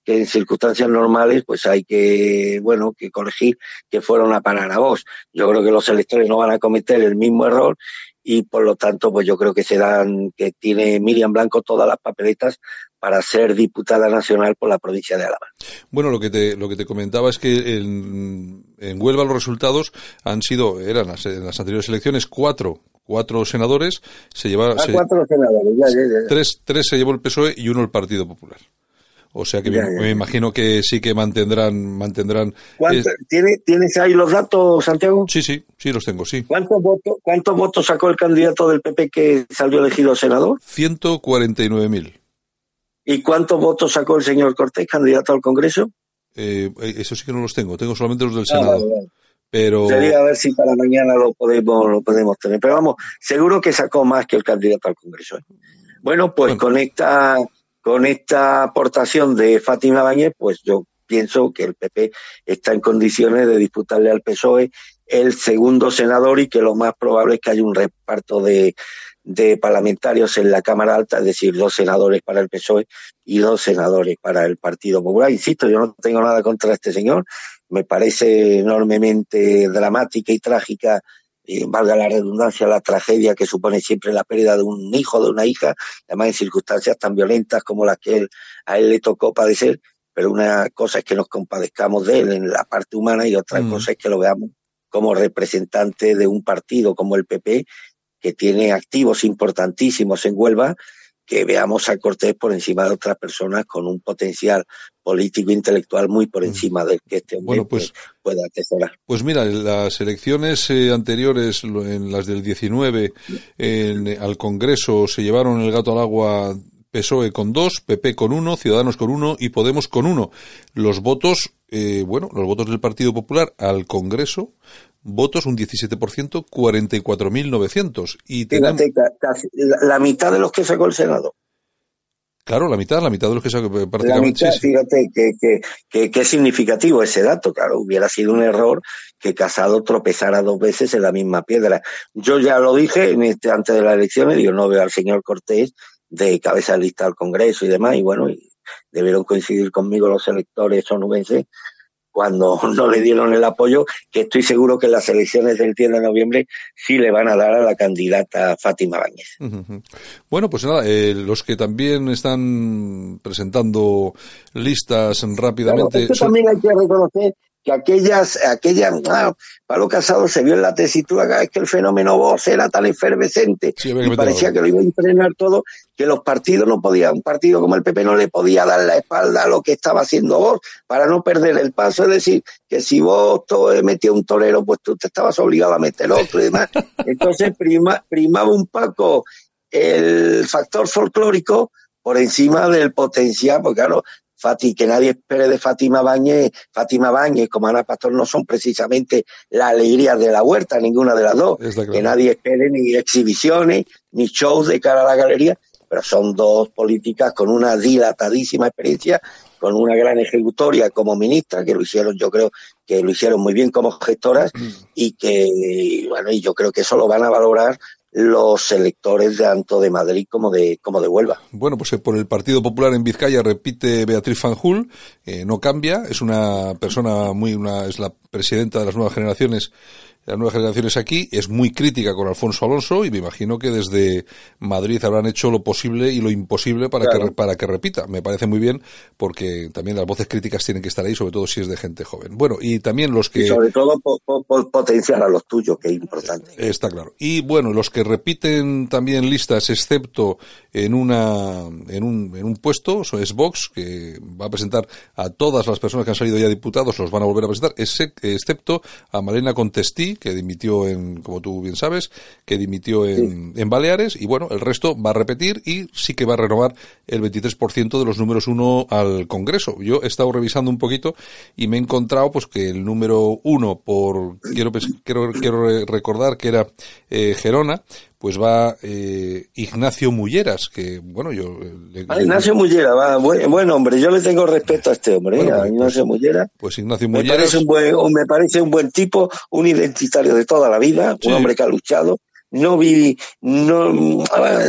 que en circunstancias normales pues hay que bueno que corregir que fueron a parar a vos. Yo creo que los electores no van a cometer el mismo error y por lo tanto pues yo creo que serán que tiene Miriam Blanco todas las papeletas para ser diputada nacional por la provincia de Álava. Bueno, lo que te, lo que te comentaba es que en, en Huelva los resultados han sido, eran en las anteriores elecciones cuatro, cuatro senadores, se llevaron... Ah, cuatro senadores, ya, ya, ya. Tres, tres se llevó el PSOE y uno el Partido Popular. O sea que Ya, me, ya, me ya. imagino que sí que mantendrán, mantendrán. ¿Cuánto- es- ¿tiene- ¿Tienes ahí los datos, Santiago? sí, sí, sí los tengo, sí. ¿Cuántos votos, ¿Cuántos votos sacó el candidato del PP que salió elegido senador? 149.000. ¿Y cuántos votos sacó el señor Cortés, candidato al Congreso? Eh, eh, eso sí que no los tengo, tengo solamente los del Ah, Senado. vale, vale. Pero Sería a ver si para mañana lo podemos, lo podemos tener. Pero vamos, seguro que sacó más que el candidato al Congreso. ¿eh? Bueno, pues Bueno. con esta, con esta aportación de Fátima Báñez, pues yo pienso que el PP está en condiciones de disputarle al PSOE el segundo senador y que lo más probable es que haya un reparto de, de parlamentarios en la Cámara Alta, es decir, dos senadores para el PSOE y dos senadores para el Partido Popular. Insisto, yo no tengo nada contra este señor, me parece enormemente dramática y trágica, eh, valga la redundancia, la tragedia que supone siempre la pérdida de un hijo, de una hija, además en circunstancias tan violentas como las que él, a él le tocó padecer, pero una cosa es que nos compadezcamos de él en la parte humana y otra Mm. cosa es que lo veamos como representante de un partido como el PP, que tiene activos importantísimos en Huelva, que veamos a Cortés por encima de otras personas con un potencial político e intelectual muy por Mm. encima del que este hombre Bueno, pues- pues, pueda atesorar. Pues mira, en las elecciones eh, anteriores, en las del 19, en- al Congreso se llevaron el gato al agua PSOE con dos, PP con uno, Ciudadanos con uno y Podemos con uno. Los votos, eh, bueno, los votos del Partido Popular al Congreso, votos un 17%, 44.900. Y tenemos, Fíjate, ca- casi la, la mitad de los que sacó el Senado. claro, la mitad, la mitad de los que sa- La prácticamente mitad, sí, sí. fíjate que, que, que, que es significativo ese dato. Claro, hubiera sido un error que Casado tropezara dos veces en la misma piedra. Yo ya lo dije en este, antes de las elecciones, yo no veo al señor Cortés de cabeza de lista al Congreso y demás, y bueno, y debieron coincidir conmigo los electores onubenses cuando no le dieron el apoyo, que estoy seguro que en las elecciones del 10 de noviembre sí le van a dar a la candidata Fátima Báñez. Bueno, pues nada, eh, los que también están presentando listas rápidamente. es que son- también hay que reconocer que aquellas, aquellas, ah, Pablo Casado se vio en la tesitura, es que el fenómeno Vox era tan efervescente Sí, y parecía que lo iba a impregnar todo, que los partidos no podían, un partido como el PP no le podía dar la espalda a lo que estaba haciendo Vox para no perder el paso, es decir, que si vos eh, metía un torero, pues tú te estabas obligado a meter otro y demás. Entonces prima, primaba un poco el factor folclórico por encima del potencial, porque claro, Fati, que nadie espere de Fátima Báñez, Fátima Báñez como Ana Pastor no son precisamente la alegría de la huerta, ninguna de las dos. Claro. Que nadie espere ni exhibiciones, ni shows de cara a la galería, pero son dos políticas con una dilatadísima experiencia, con una gran ejecutoria como ministra, que lo hicieron, yo creo que lo hicieron muy bien como gestoras, y que, bueno, y yo creo que eso lo van a valorar los electores tanto de Madrid como de, como de Huelva. Bueno, pues eh, por el Partido Popular en Vizcaya repite Beatriz Fanjul, eh, no cambia, es una persona muy, una, es la presidenta de las nuevas generaciones, las nuevas generaciones aquí, es muy crítica con Alfonso Alonso y me imagino que desde Madrid habrán hecho lo posible y lo imposible para Claro. que para que repita. Me parece muy bien porque también las voces críticas tienen que estar ahí, sobre todo si es de gente joven. Bueno, y también los que Y sobre todo po- po- po- potenciar a los tuyos, que es importante. Está claro. Y bueno, los que repiten también listas, excepto en una en un, en un puesto, eso es Vox, que va a presentar a todas las personas que han salido ya diputados, los van a volver a presentar, ese- excepto a Marina Contestí, que dimitió en, como tú bien sabes, que dimitió en, en Baleares, y bueno, el resto va a repetir y sí que va a renovar el 23% de los números uno al Congreso. Yo he estado revisando un poquito y me he encontrado pues que el número uno por, quiero, pens- quiero, quiero re- recordar que era eh, Gerona, pues va eh, Ignacio Mulleras, que bueno, yo... eh, le- Ah, Ignacio Mullera, va, buen, buen hombre, yo le tengo respeto a este hombre, Bueno, ¿eh? a pues- Ignacio Mullera. Pues Ignacio Me Mulleras... parece, un buen, o me parece un buen tipo, un identitario de toda la vida, Sí. un hombre que ha luchado. No vi, no,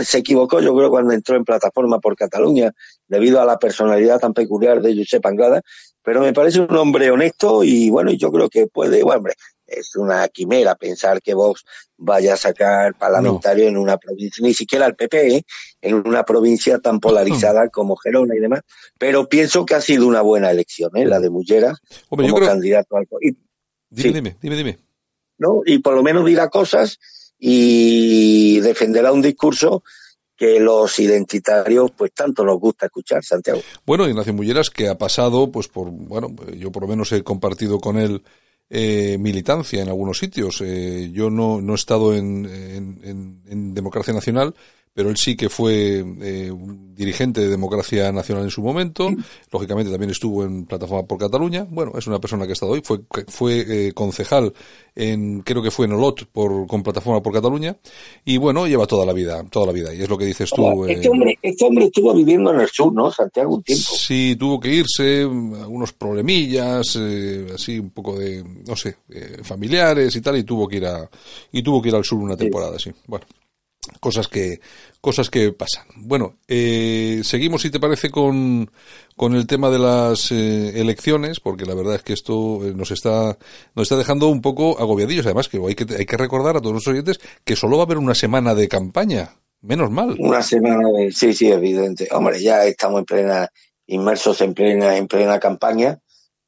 se equivocó yo creo cuando entró en plataforma por Cataluña, debido a la personalidad tan peculiar de Josep Anglada, pero me parece un hombre honesto y bueno, yo creo que puede, bueno, hombre, es una quimera pensar que Vox vaya a sacar parlamentario en una provincia, ni siquiera el PP, ¿eh? en una provincia tan polarizada como Gerona y demás. Pero pienso que ha sido una buena elección, ¿eh? la de Mullera como candidato al. Y, dime, dime, dime, dime. ¿No? Y por lo menos dirá cosas y defenderá un discurso que los identitarios pues tanto nos gusta escuchar, Santiago. Bueno, Ignacio Mulleras que ha pasado pues por, bueno, yo por lo menos he compartido con él eh, militancia en algunos sitios. Eh, yo no, no he estado en, en, en Democracia Nacional, pero él sí que fue eh, un dirigente de Democracia Nacional en su momento. Lógicamente también estuvo en Plataforma por Cataluña. Bueno, es una persona que ha estado hoy. Fue, fue eh, concejal en, creo que fue en Olot por, con Plataforma por Cataluña. Y bueno, lleva toda la vida, toda la vida. Y es lo que dices tú. Este, hombre, este hombre estuvo viviendo en el sur, ¿no? Santiago, un tiempo. Sí, tuvo que irse, algunos problemillas, eh, así un poco de, no sé, familiares y tal, y tuvo que ir a, y tuvo que ir al sur una temporada, sí. Bueno cosas que cosas que pasan. Bueno, eh, seguimos si te parece con, con el tema de las eh, elecciones, porque la verdad es que esto eh, nos está nos está dejando un poco agobiadillos. Además que hay que hay que recordar a todos los oyentes que solo va a haber una semana de campaña. Menos mal. Una semana de, sí, sí, evidente. Hombre, ya estamos en plena inmersos en plena en plena campaña,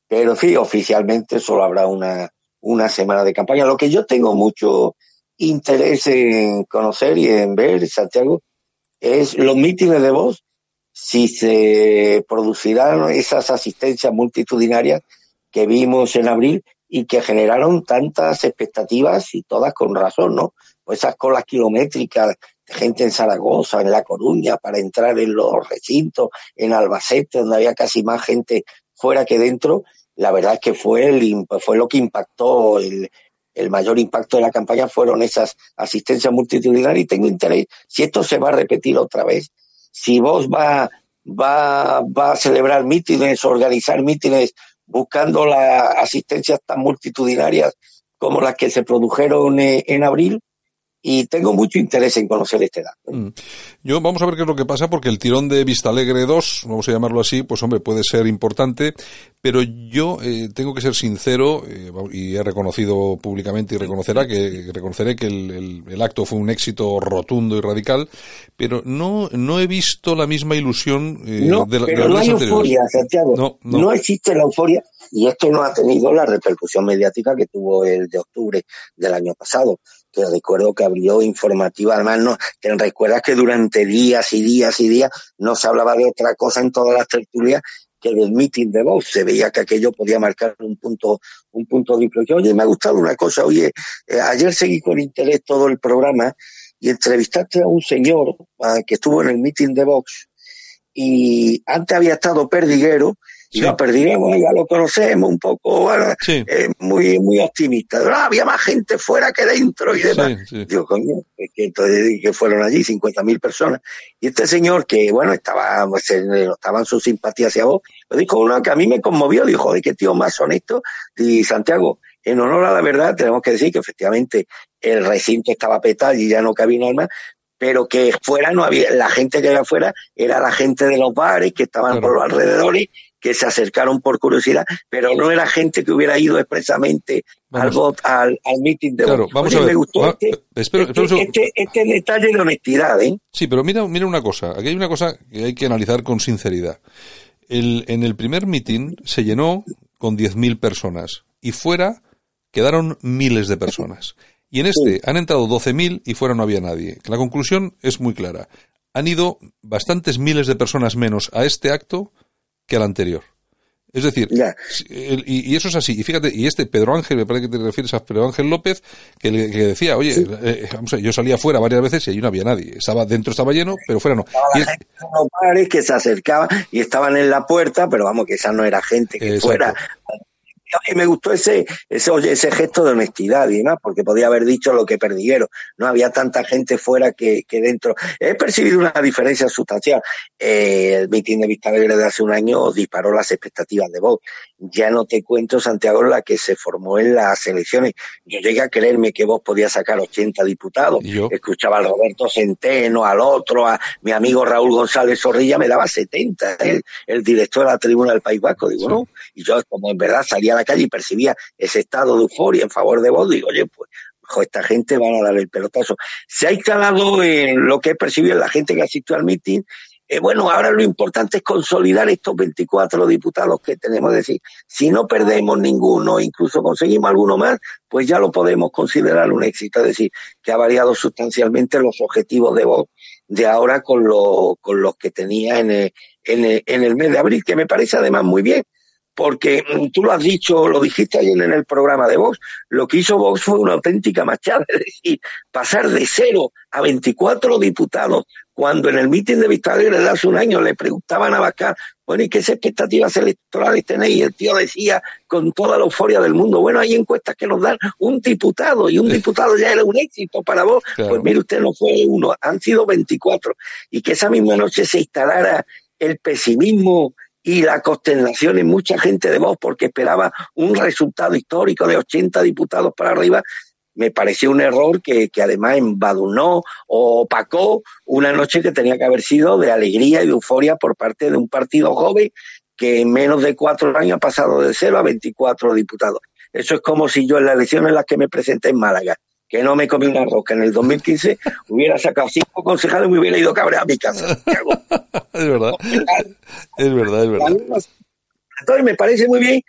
pero sí, oficialmente solo habrá una una semana de campaña. Lo que yo tengo mucho interés en conocer y en ver, Santiago, es los mítines de voz, si se producirán esas asistencias multitudinarias que vimos en abril y que generaron tantas expectativas y todas con razón, ¿no? Pues esas colas kilométricas de gente en Zaragoza, en La Coruña, para entrar en los recintos, en Albacete, donde había casi más gente fuera que dentro, la verdad es que fue, el, fue lo que impactó el, el mayor impacto de la campaña fueron esas asistencias multitudinarias y tengo interés si esto se va a repetir otra vez, si vos va, va, va a celebrar mítines, organizar mítines buscando las asistencias tan multitudinarias como las que se produjeron eh, en abril, y tengo mucho interés en conocer este dato. Mm. Yo vamos a ver qué es lo que pasa porque el tirón de Vista Alegre 2, vamos a llamarlo así, pues hombre, puede ser importante, pero yo eh, tengo que ser sincero eh, y he reconocido públicamente y reconocerá que reconoceré que el, el, acto fue un éxito rotundo y radical, pero no no he visto la misma ilusión eh, no, de, la, pero no hay euforia, Santiago. No, no. no existe la euforia y esto no ha tenido la repercusión mediática que tuvo el de octubre del año pasado que recuerdo que abrió informativa, además no, te recuerdas que durante días y días y días no se hablaba de otra cosa en todas las tertulias que del meeting de Vox, se veía que aquello podía marcar un punto, un punto de inflexión. Oye, me ha gustado una cosa, oye, eh, ayer seguí con interés todo el programa y entrevistaste a un señor ah, que estuvo en el meeting de Vox y antes había estado Perdiguero y lo perdimos, ya lo conocemos un poco, bueno, eh, muy, muy optimista. Había más gente fuera que dentro y demás. Digo, coño, que, entonces, que fueron allí 50.000 personas. Y este señor que, bueno, estaba, pues, estaban sus simpatías hacia vos, lo dijo uno que a mí me conmovió, dijo, joder, qué tío más honesto. Y Santiago, en honor a la verdad, tenemos que decir que efectivamente el recinto estaba petado y ya no cabía nada más, pero que fuera no había, la gente que era afuera era la gente de los bares que estaban por los alrededores que se acercaron por curiosidad, pero no era gente que hubiera ido expresamente al, al, al meeting de claro, vamos a ver. Me gustó este, espero, este, este, este, detalle de honestidad. ¿eh? Sí, pero mira, mira una cosa. Aquí hay una cosa que hay que analizar con sinceridad. El, en el primer meeting se llenó con 10.000 personas y fuera quedaron miles de personas. Y en este han entrado 12.000 y fuera no había nadie. La conclusión es muy clara. Han ido bastantes miles de personas menos a este acto que al anterior. Es decir, y, eso es así. Y fíjate, y este Pedro Ángel, me parece que te refieres a Pedro Ángel López, que, le, decía, oye, eh, yo salía fuera varias veces y ahí no había nadie. Estaba dentro estaba lleno, pero fuera no. y la gente bares que se acercaban y estaban en la puerta, pero vamos, que esa no era gente que fuera y me gustó ese, ese, ese gesto de honestidad y demás, porque podía haber dicho lo que perdieron. No había tanta gente fuera que, que dentro. He percibido una diferencia sustancial. Eh, el mitin de Vista Alegre de hace un año disparó las expectativas de Vox. Ya no te cuento, Santiago, la que se formó en las elecciones. Yo llegué a creerme que vos podías sacar 80 diputados. Escuchaba a Roberto Centeno, al otro, a mi amigo Raúl González Zorrilla, me daba 70. El, el director de la tribuna del País Vasco, digo, no. Y yo, como en verdad salía a la calle y percibía ese estado de euforia en favor de vos, digo, oye, pues esta gente van a dar el pelotazo. Se ha instalado en lo que he percibido en la gente que asistió al mitin eh, bueno, ahora lo importante es consolidar estos 24 diputados que tenemos. Es decir, si no perdemos ninguno, incluso conseguimos alguno más, pues ya lo podemos considerar un éxito. Es decir, que ha variado sustancialmente los objetivos de voz de ahora con, lo, con los que tenía en el, en, en el mes de abril, que me parece además muy bien porque mm, tú lo has dicho, lo dijiste ayer en el programa de Vox, lo que hizo Vox fue una auténtica machada, es decir, pasar de cero a 24 diputados, cuando en el mitin de Victoria de hace un año le preguntaban a Bascar, bueno, ¿y qué expectativas electorales tenéis? Y el tío decía con toda la euforia del mundo, bueno, hay encuestas que nos dan un diputado y un diputado ya era un éxito para vos. Pues mire usted, no fue uno, han sido 24. Y que esa misma noche se instalara el pesimismo y la consternación en mucha gente de voz porque esperaba un resultado histórico de 80 diputados para arriba, me pareció un error que, que además embadurnó o opacó una noche que tenía que haber sido de alegría y de euforia por parte de un partido joven que en menos de cuatro años ha pasado de cero a 24 diputados. Eso es como si yo en las elecciones en las que me presenté en Málaga que no me comí una roca en el 2015, hubiera sacado cinco concejales y me hubiera ido cabreado a mi casa. es verdad. Es verdad, es verdad. Entonces me parece muy bien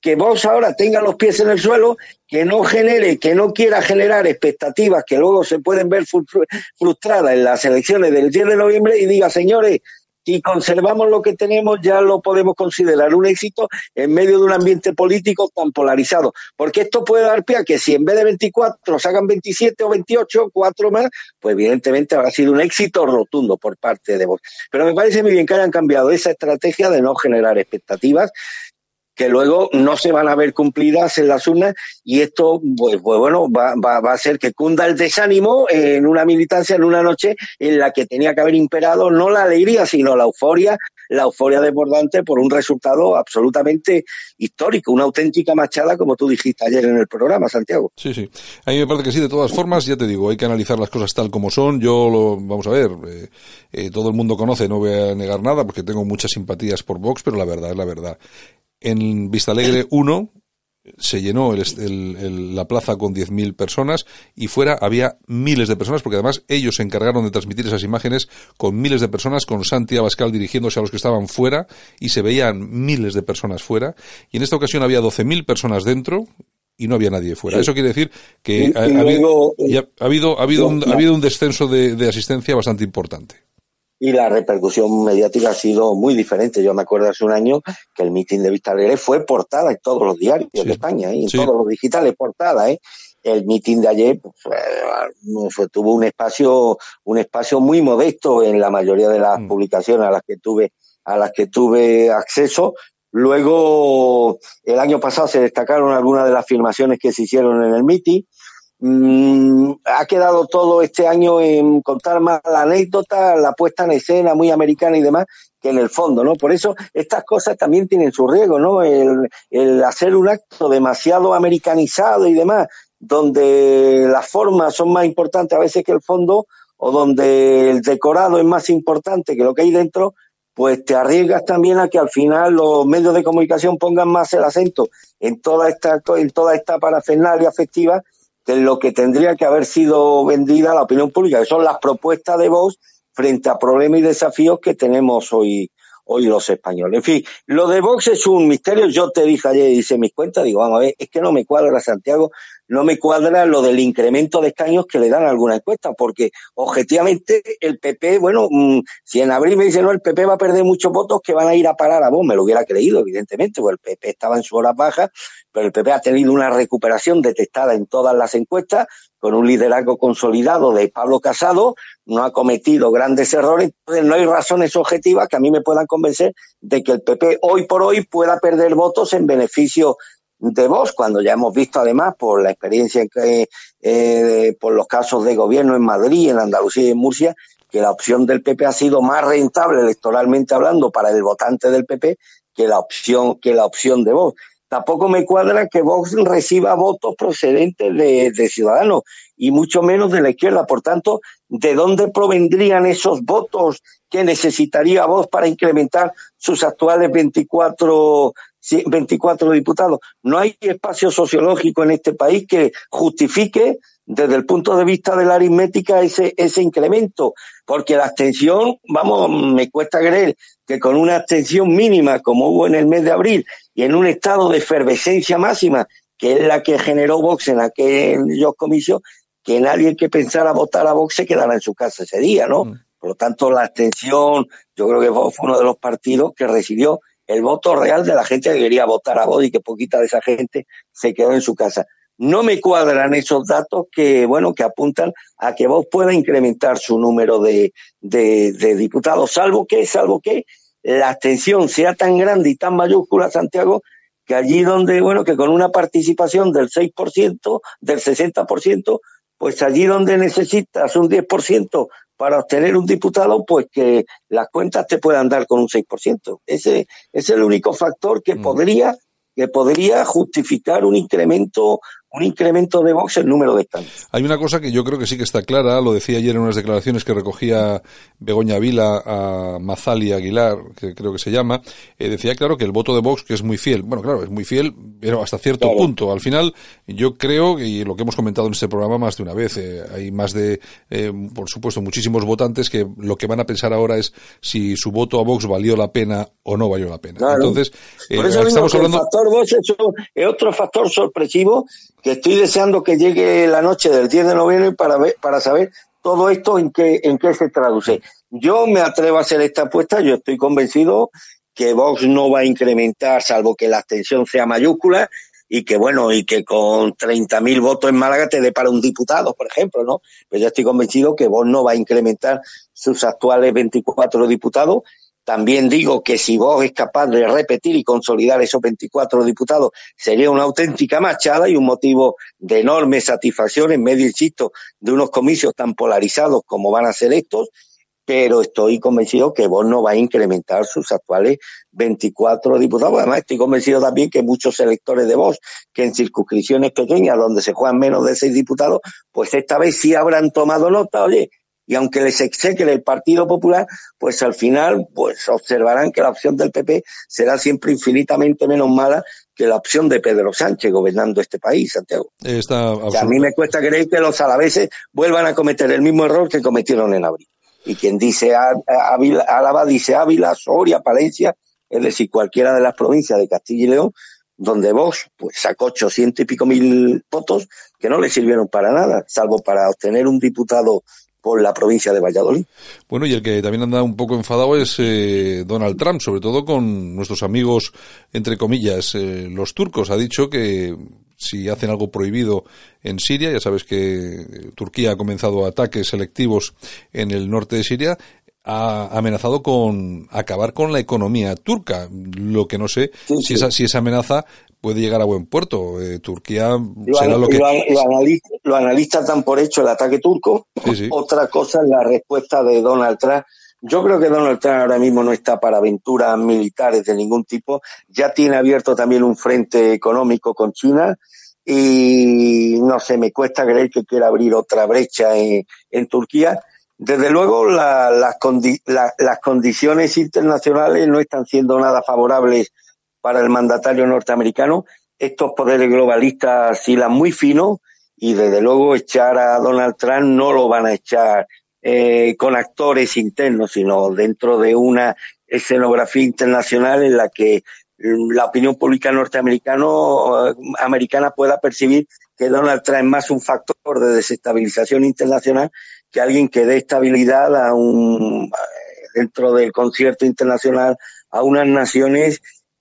que vos ahora tenga los pies en el suelo, que no genere, que no quiera generar expectativas que luego se pueden ver frustradas en las elecciones del 10 de noviembre y diga, señores, si conservamos lo que tenemos, ya lo podemos considerar un éxito en medio de un ambiente político tan polarizado. Porque esto puede dar pie a que si en vez de 24 sacan 27 o 28, cuatro más, pues evidentemente habrá sido un éxito rotundo por parte de vos. Pero me parece muy bien que hayan cambiado esa estrategia de no generar expectativas que luego no se van a ver cumplidas en las urnas y esto, pues, pues bueno, va, va, a ser que cunda el desánimo en una militancia, en una noche en la que tenía que haber imperado no la alegría, sino la euforia, la euforia desbordante por un resultado absolutamente histórico, una auténtica machada, como tú dijiste ayer en el programa, Santiago. Sí, sí. A mí me parece que sí, de todas formas, ya te digo, hay que analizar las cosas tal como son. Yo lo, vamos a ver, eh, eh, todo el mundo conoce, no voy a negar nada, porque tengo muchas simpatías por Vox, pero la verdad es la verdad. En Vista Alegre 1 se llenó el, el, la plaza con 10.000 personas y fuera había miles de personas, porque además ellos se encargaron de transmitir esas imágenes con miles de personas, con Santi Abascal dirigiéndose a los que estaban fuera y se veían miles de personas fuera. Y en esta ocasión había 12.000 personas dentro y no había nadie fuera. Eso quiere decir que ha, habido, ha, habido, ha, habido, un, ha habido un descenso de, de asistencia bastante importante y la repercusión mediática ha sido muy diferente. Yo me acuerdo hace un año que el mitin de Vista Alegre fue portada en todos los diarios de España, ¿eh? en todos los digitales portada. ¿eh? El mitin de ayer pues, fue, tuvo un espacio, un espacio muy modesto en la mayoría de las mm. publicaciones a las que tuve, a las que tuve acceso. Luego, el año pasado se destacaron algunas de las filmaciones que se hicieron en el mitin Mm, ha quedado todo este año en contar más la anécdota, la puesta en escena muy americana y demás, que en el fondo, ¿no? Por eso estas cosas también tienen su riesgo, ¿no? El, el hacer un acto demasiado americanizado y demás, donde las formas son más importantes a veces que el fondo, o donde el decorado es más importante que lo que hay dentro, pues te arriesgas también a que al final los medios de comunicación pongan más el acento en toda esta, en toda esta parafernalia afectiva de lo que tendría que haber sido vendida a la opinión pública, que son las propuestas de Vox frente a problemas y desafíos que tenemos hoy, hoy los españoles. En fin, lo de Vox es un misterio. Yo te dije ayer, hice mis cuentas, digo, vamos a ver, es que no me cuadra Santiago, no me cuadra lo del incremento de escaños que le dan a alguna encuesta, porque objetivamente el PP, bueno, mm, si en abril me dicen, no, el PP va a perder muchos votos que van a ir a parar a vos, me lo hubiera creído, evidentemente, porque el PP estaba en su hora baja, pero el PP ha tenido una recuperación detectada en todas las encuestas, con un liderazgo consolidado de Pablo Casado, no ha cometido grandes errores, entonces no hay razones objetivas que a mí me puedan convencer de que el PP hoy por hoy pueda perder votos en beneficio de Vox, cuando ya hemos visto además por la experiencia que, eh, por los casos de gobierno en Madrid, en Andalucía y en Murcia, que la opción del PP ha sido más rentable electoralmente hablando para el votante del PP que la opción que la opción de Vox. Tampoco me cuadra que Vox reciba votos procedentes de, Ciudadanos y mucho menos de la izquierda. Por tanto, ¿de dónde provendrían esos votos que necesitaría Vox para incrementar sus actuales 24 24 diputados. No hay espacio sociológico en este país que justifique desde el punto de vista de la aritmética ese, ese incremento, porque la abstención, vamos, me cuesta creer que con una abstención mínima como hubo en el mes de abril y en un estado de efervescencia máxima, que es la que generó Vox en aquellos comicios, que nadie que pensara votar a Vox se quedara en su casa ese día, ¿no? Mm. Por lo tanto, la abstención, yo creo que Vox fue uno de los partidos que recibió el voto real de la gente que quería votar a Vox y que poquita de esa gente se quedó en su casa. No me cuadran esos datos que, bueno, que apuntan a que vos pueda incrementar su número de, de, de diputados, salvo que, salvo que la abstención sea tan grande y tan mayúscula, Santiago, que allí donde, bueno, que con una participación del 6%, del 60%, pues allí donde necesitas un 10% para obtener un diputado, pues que las cuentas te puedan dar con un 6%. Ese es el único factor que mm. podría que podría justificar un incremento un incremento de Vox en número de escaños. Hay una cosa que yo creo que sí que está clara, lo decía ayer en unas declaraciones que recogía Begoña Vila a Mazali Aguilar, que creo que se llama, eh, decía claro que el voto de Vox, que es muy fiel, bueno, claro, es muy fiel, pero hasta cierto punto. Al final, yo creo, y lo que hemos comentado en este programa más de una vez, eh, hay más de, eh, por supuesto, muchísimos votantes que lo que van a pensar ahora es si su voto a Vox valió la pena o no valió la pena. Entonces, estamos hablando... El factor Vox es otro factor sorpresivo que estoy deseando que llegue la noche del 10 de noviembre para para saber todo esto en qué, en qué se traduce. Yo me atrevo a hacer esta apuesta, yo estoy convencido que Vox no va a incrementar, salvo que la abstención sea mayúscula, y que bueno, y que con 30.000 votos en Málaga te dé para un diputado, por ejemplo, ¿no? Pero yo estoy convencido que Vox no va a incrementar sus actuales 24 diputados también digo que si vos es capaz de repetir y consolidar esos 24 diputados, sería una auténtica machada y un motivo de enorme satisfacción en medio, insisto, de unos comicios tan polarizados como van a ser estos, pero estoy convencido que vos no va a incrementar sus actuales 24 diputados. Además, estoy convencido también que muchos electores de vos, que en circunscripciones pequeñas donde se juegan menos de seis diputados, pues esta vez sí habrán tomado nota, oye, y aunque les exeque el Partido Popular, pues al final pues observarán que la opción del PP será siempre infinitamente menos mala que la opción de Pedro Sánchez gobernando este país, Santiago. a mí me cuesta creer que los alaveses vuelvan a cometer el mismo error que cometieron en abril. Y quien dice Álava dice Ávila, Soria, Palencia, es decir, cualquiera de las provincias de Castilla y León, donde vos pues sacó 800 y pico mil votos que no le sirvieron para nada, salvo para obtener un diputado por la provincia de Valladolid. Bueno, y el que también anda un poco enfadado es eh, Donald Trump, sobre todo con nuestros amigos, entre comillas, eh, los turcos. Ha dicho que si hacen algo prohibido en Siria, ya sabes que Turquía ha comenzado ataques selectivos en el norte de Siria, ha amenazado con acabar con la economía turca. Lo que no sé si, Esa, si esa amenaza puede llegar a buen puerto. Eh, Turquía lo, será lo que... Lo, analistas dan por hecho el ataque turco. Otra cosa es la respuesta de Donald Trump. Yo creo que Donald Trump ahora mismo no está para aventuras militares de ningún tipo. Ya tiene abierto también un frente económico con China y no sé, me cuesta creer que quiera abrir otra brecha en, Turquía. Desde luego, las condiciones internacionales no están siendo nada favorables para el mandatario norteamericano. Estos poderes globalistas silan muy fino y desde luego echar a Donald Trump no lo van a echar eh, con actores internos, sino dentro de una escenografía internacional en la que la opinión pública norteamericano americana pueda percibir que Donald Trump es más un factor de desestabilización internacional que alguien que dé estabilidad a un dentro del concierto internacional a unas naciones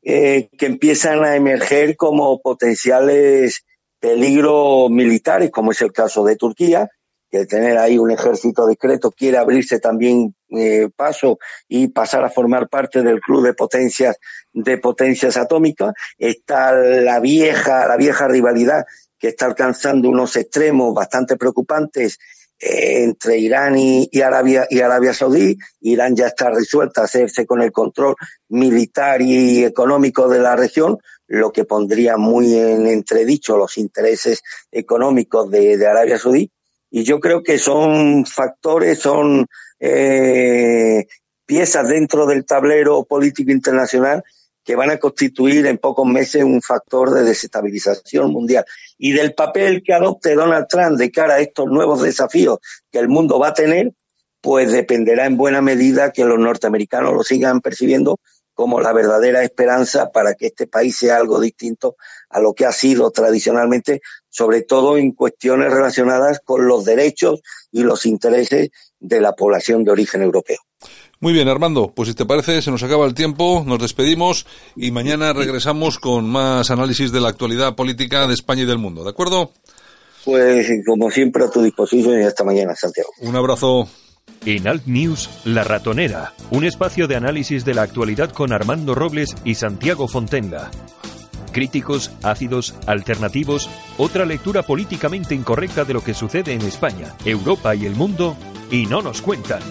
eh, que empiezan a emerger como potenciales peligros militares, como es el caso de Turquía, que tener ahí un ejército discreto quiere abrirse también eh, paso y pasar a formar parte del club de potencias de potencias atómicas. Está la vieja la vieja rivalidad que está alcanzando unos extremos bastante preocupantes entre Irán y, Arabia Saudí. Irán ya está resuelta a hacerse con el control militar y económico de la región, lo que pondría muy en entredicho los intereses económicos de, Arabia Saudí. Y yo creo que son factores, son eh, piezas dentro del tablero político internacional que van a constituir en pocos meses un factor de desestabilización mundial. Y del papel que adopte Donald Trump de cara a estos nuevos desafíos que el mundo va a tener, pues dependerá en buena medida que los norteamericanos lo sigan percibiendo como la verdadera esperanza para que este país sea algo distinto a lo que ha sido tradicionalmente, sobre todo en cuestiones relacionadas con los derechos y los intereses de la población de origen europeo. Muy bien, Armando, pues si te parece, se nos acaba el tiempo, nos despedimos y mañana regresamos con más análisis de la actualidad política de España y del mundo, ¿de acuerdo? Pues como siempre a tu disposición y hasta mañana, Santiago. Un abrazo. En Alt News, La Ratonera, un espacio de análisis de la actualidad con Armando Robles y Santiago Fontenga. Críticos, ácidos, alternativos, otra lectura políticamente incorrecta de lo que sucede en España, Europa y el mundo, y no nos cuentan.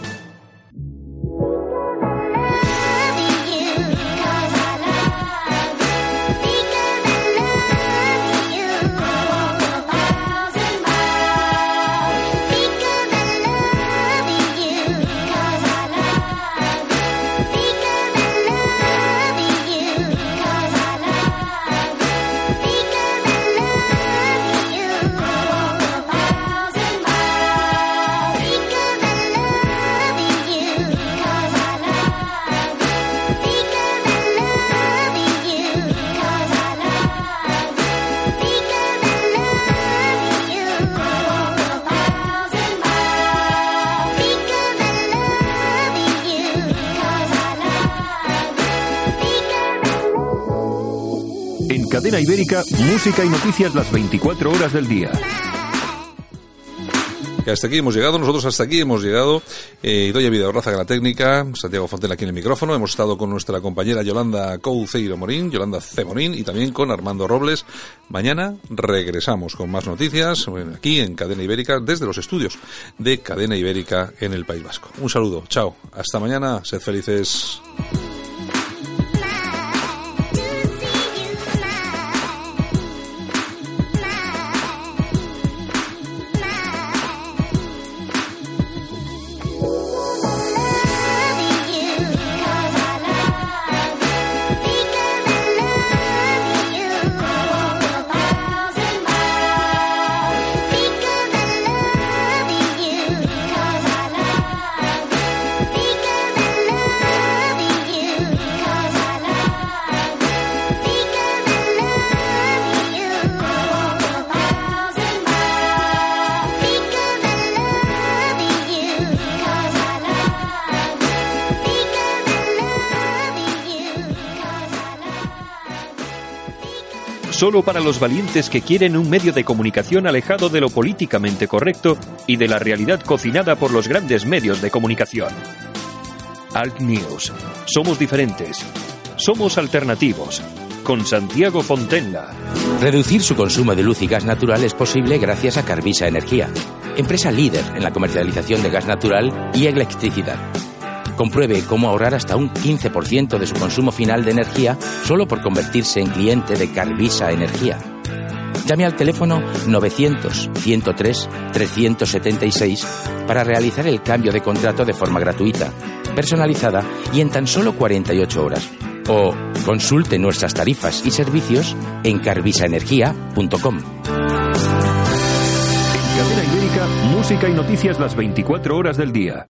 Cadena Ibérica, música y noticias las 24 horas del día. Hasta aquí hemos llegado, nosotros hasta aquí hemos llegado. Eh, Doña Vidal en la técnica, Santiago Fontela aquí en el micrófono. Hemos estado con nuestra compañera Yolanda Couceiro Morín, Yolanda C. Morín, y también con Armando Robles. Mañana regresamos con más noticias aquí en Cadena Ibérica, desde los estudios de Cadena Ibérica en el País Vasco. Un saludo, chao, hasta mañana, sed felices. Solo para los valientes que quieren un medio de comunicación alejado de lo políticamente correcto y de la realidad cocinada por los grandes medios de comunicación. Alt News. Somos diferentes. Somos alternativos. Con Santiago Fontenla. Reducir su consumo de luz y gas natural es posible gracias a Carvisa Energía, empresa líder en la comercialización de gas natural y electricidad Compruebe cómo ahorrar hasta un 15% de su consumo final de energía solo por convertirse en cliente de Carvisa Energía. Llame al teléfono 900-103-376 para realizar el cambio de contrato de forma gratuita, personalizada y en tan solo 48 horas. O consulte nuestras tarifas y servicios en carvisaenergía.com. En Cadena Ibérica, música y noticias las 24 horas del día.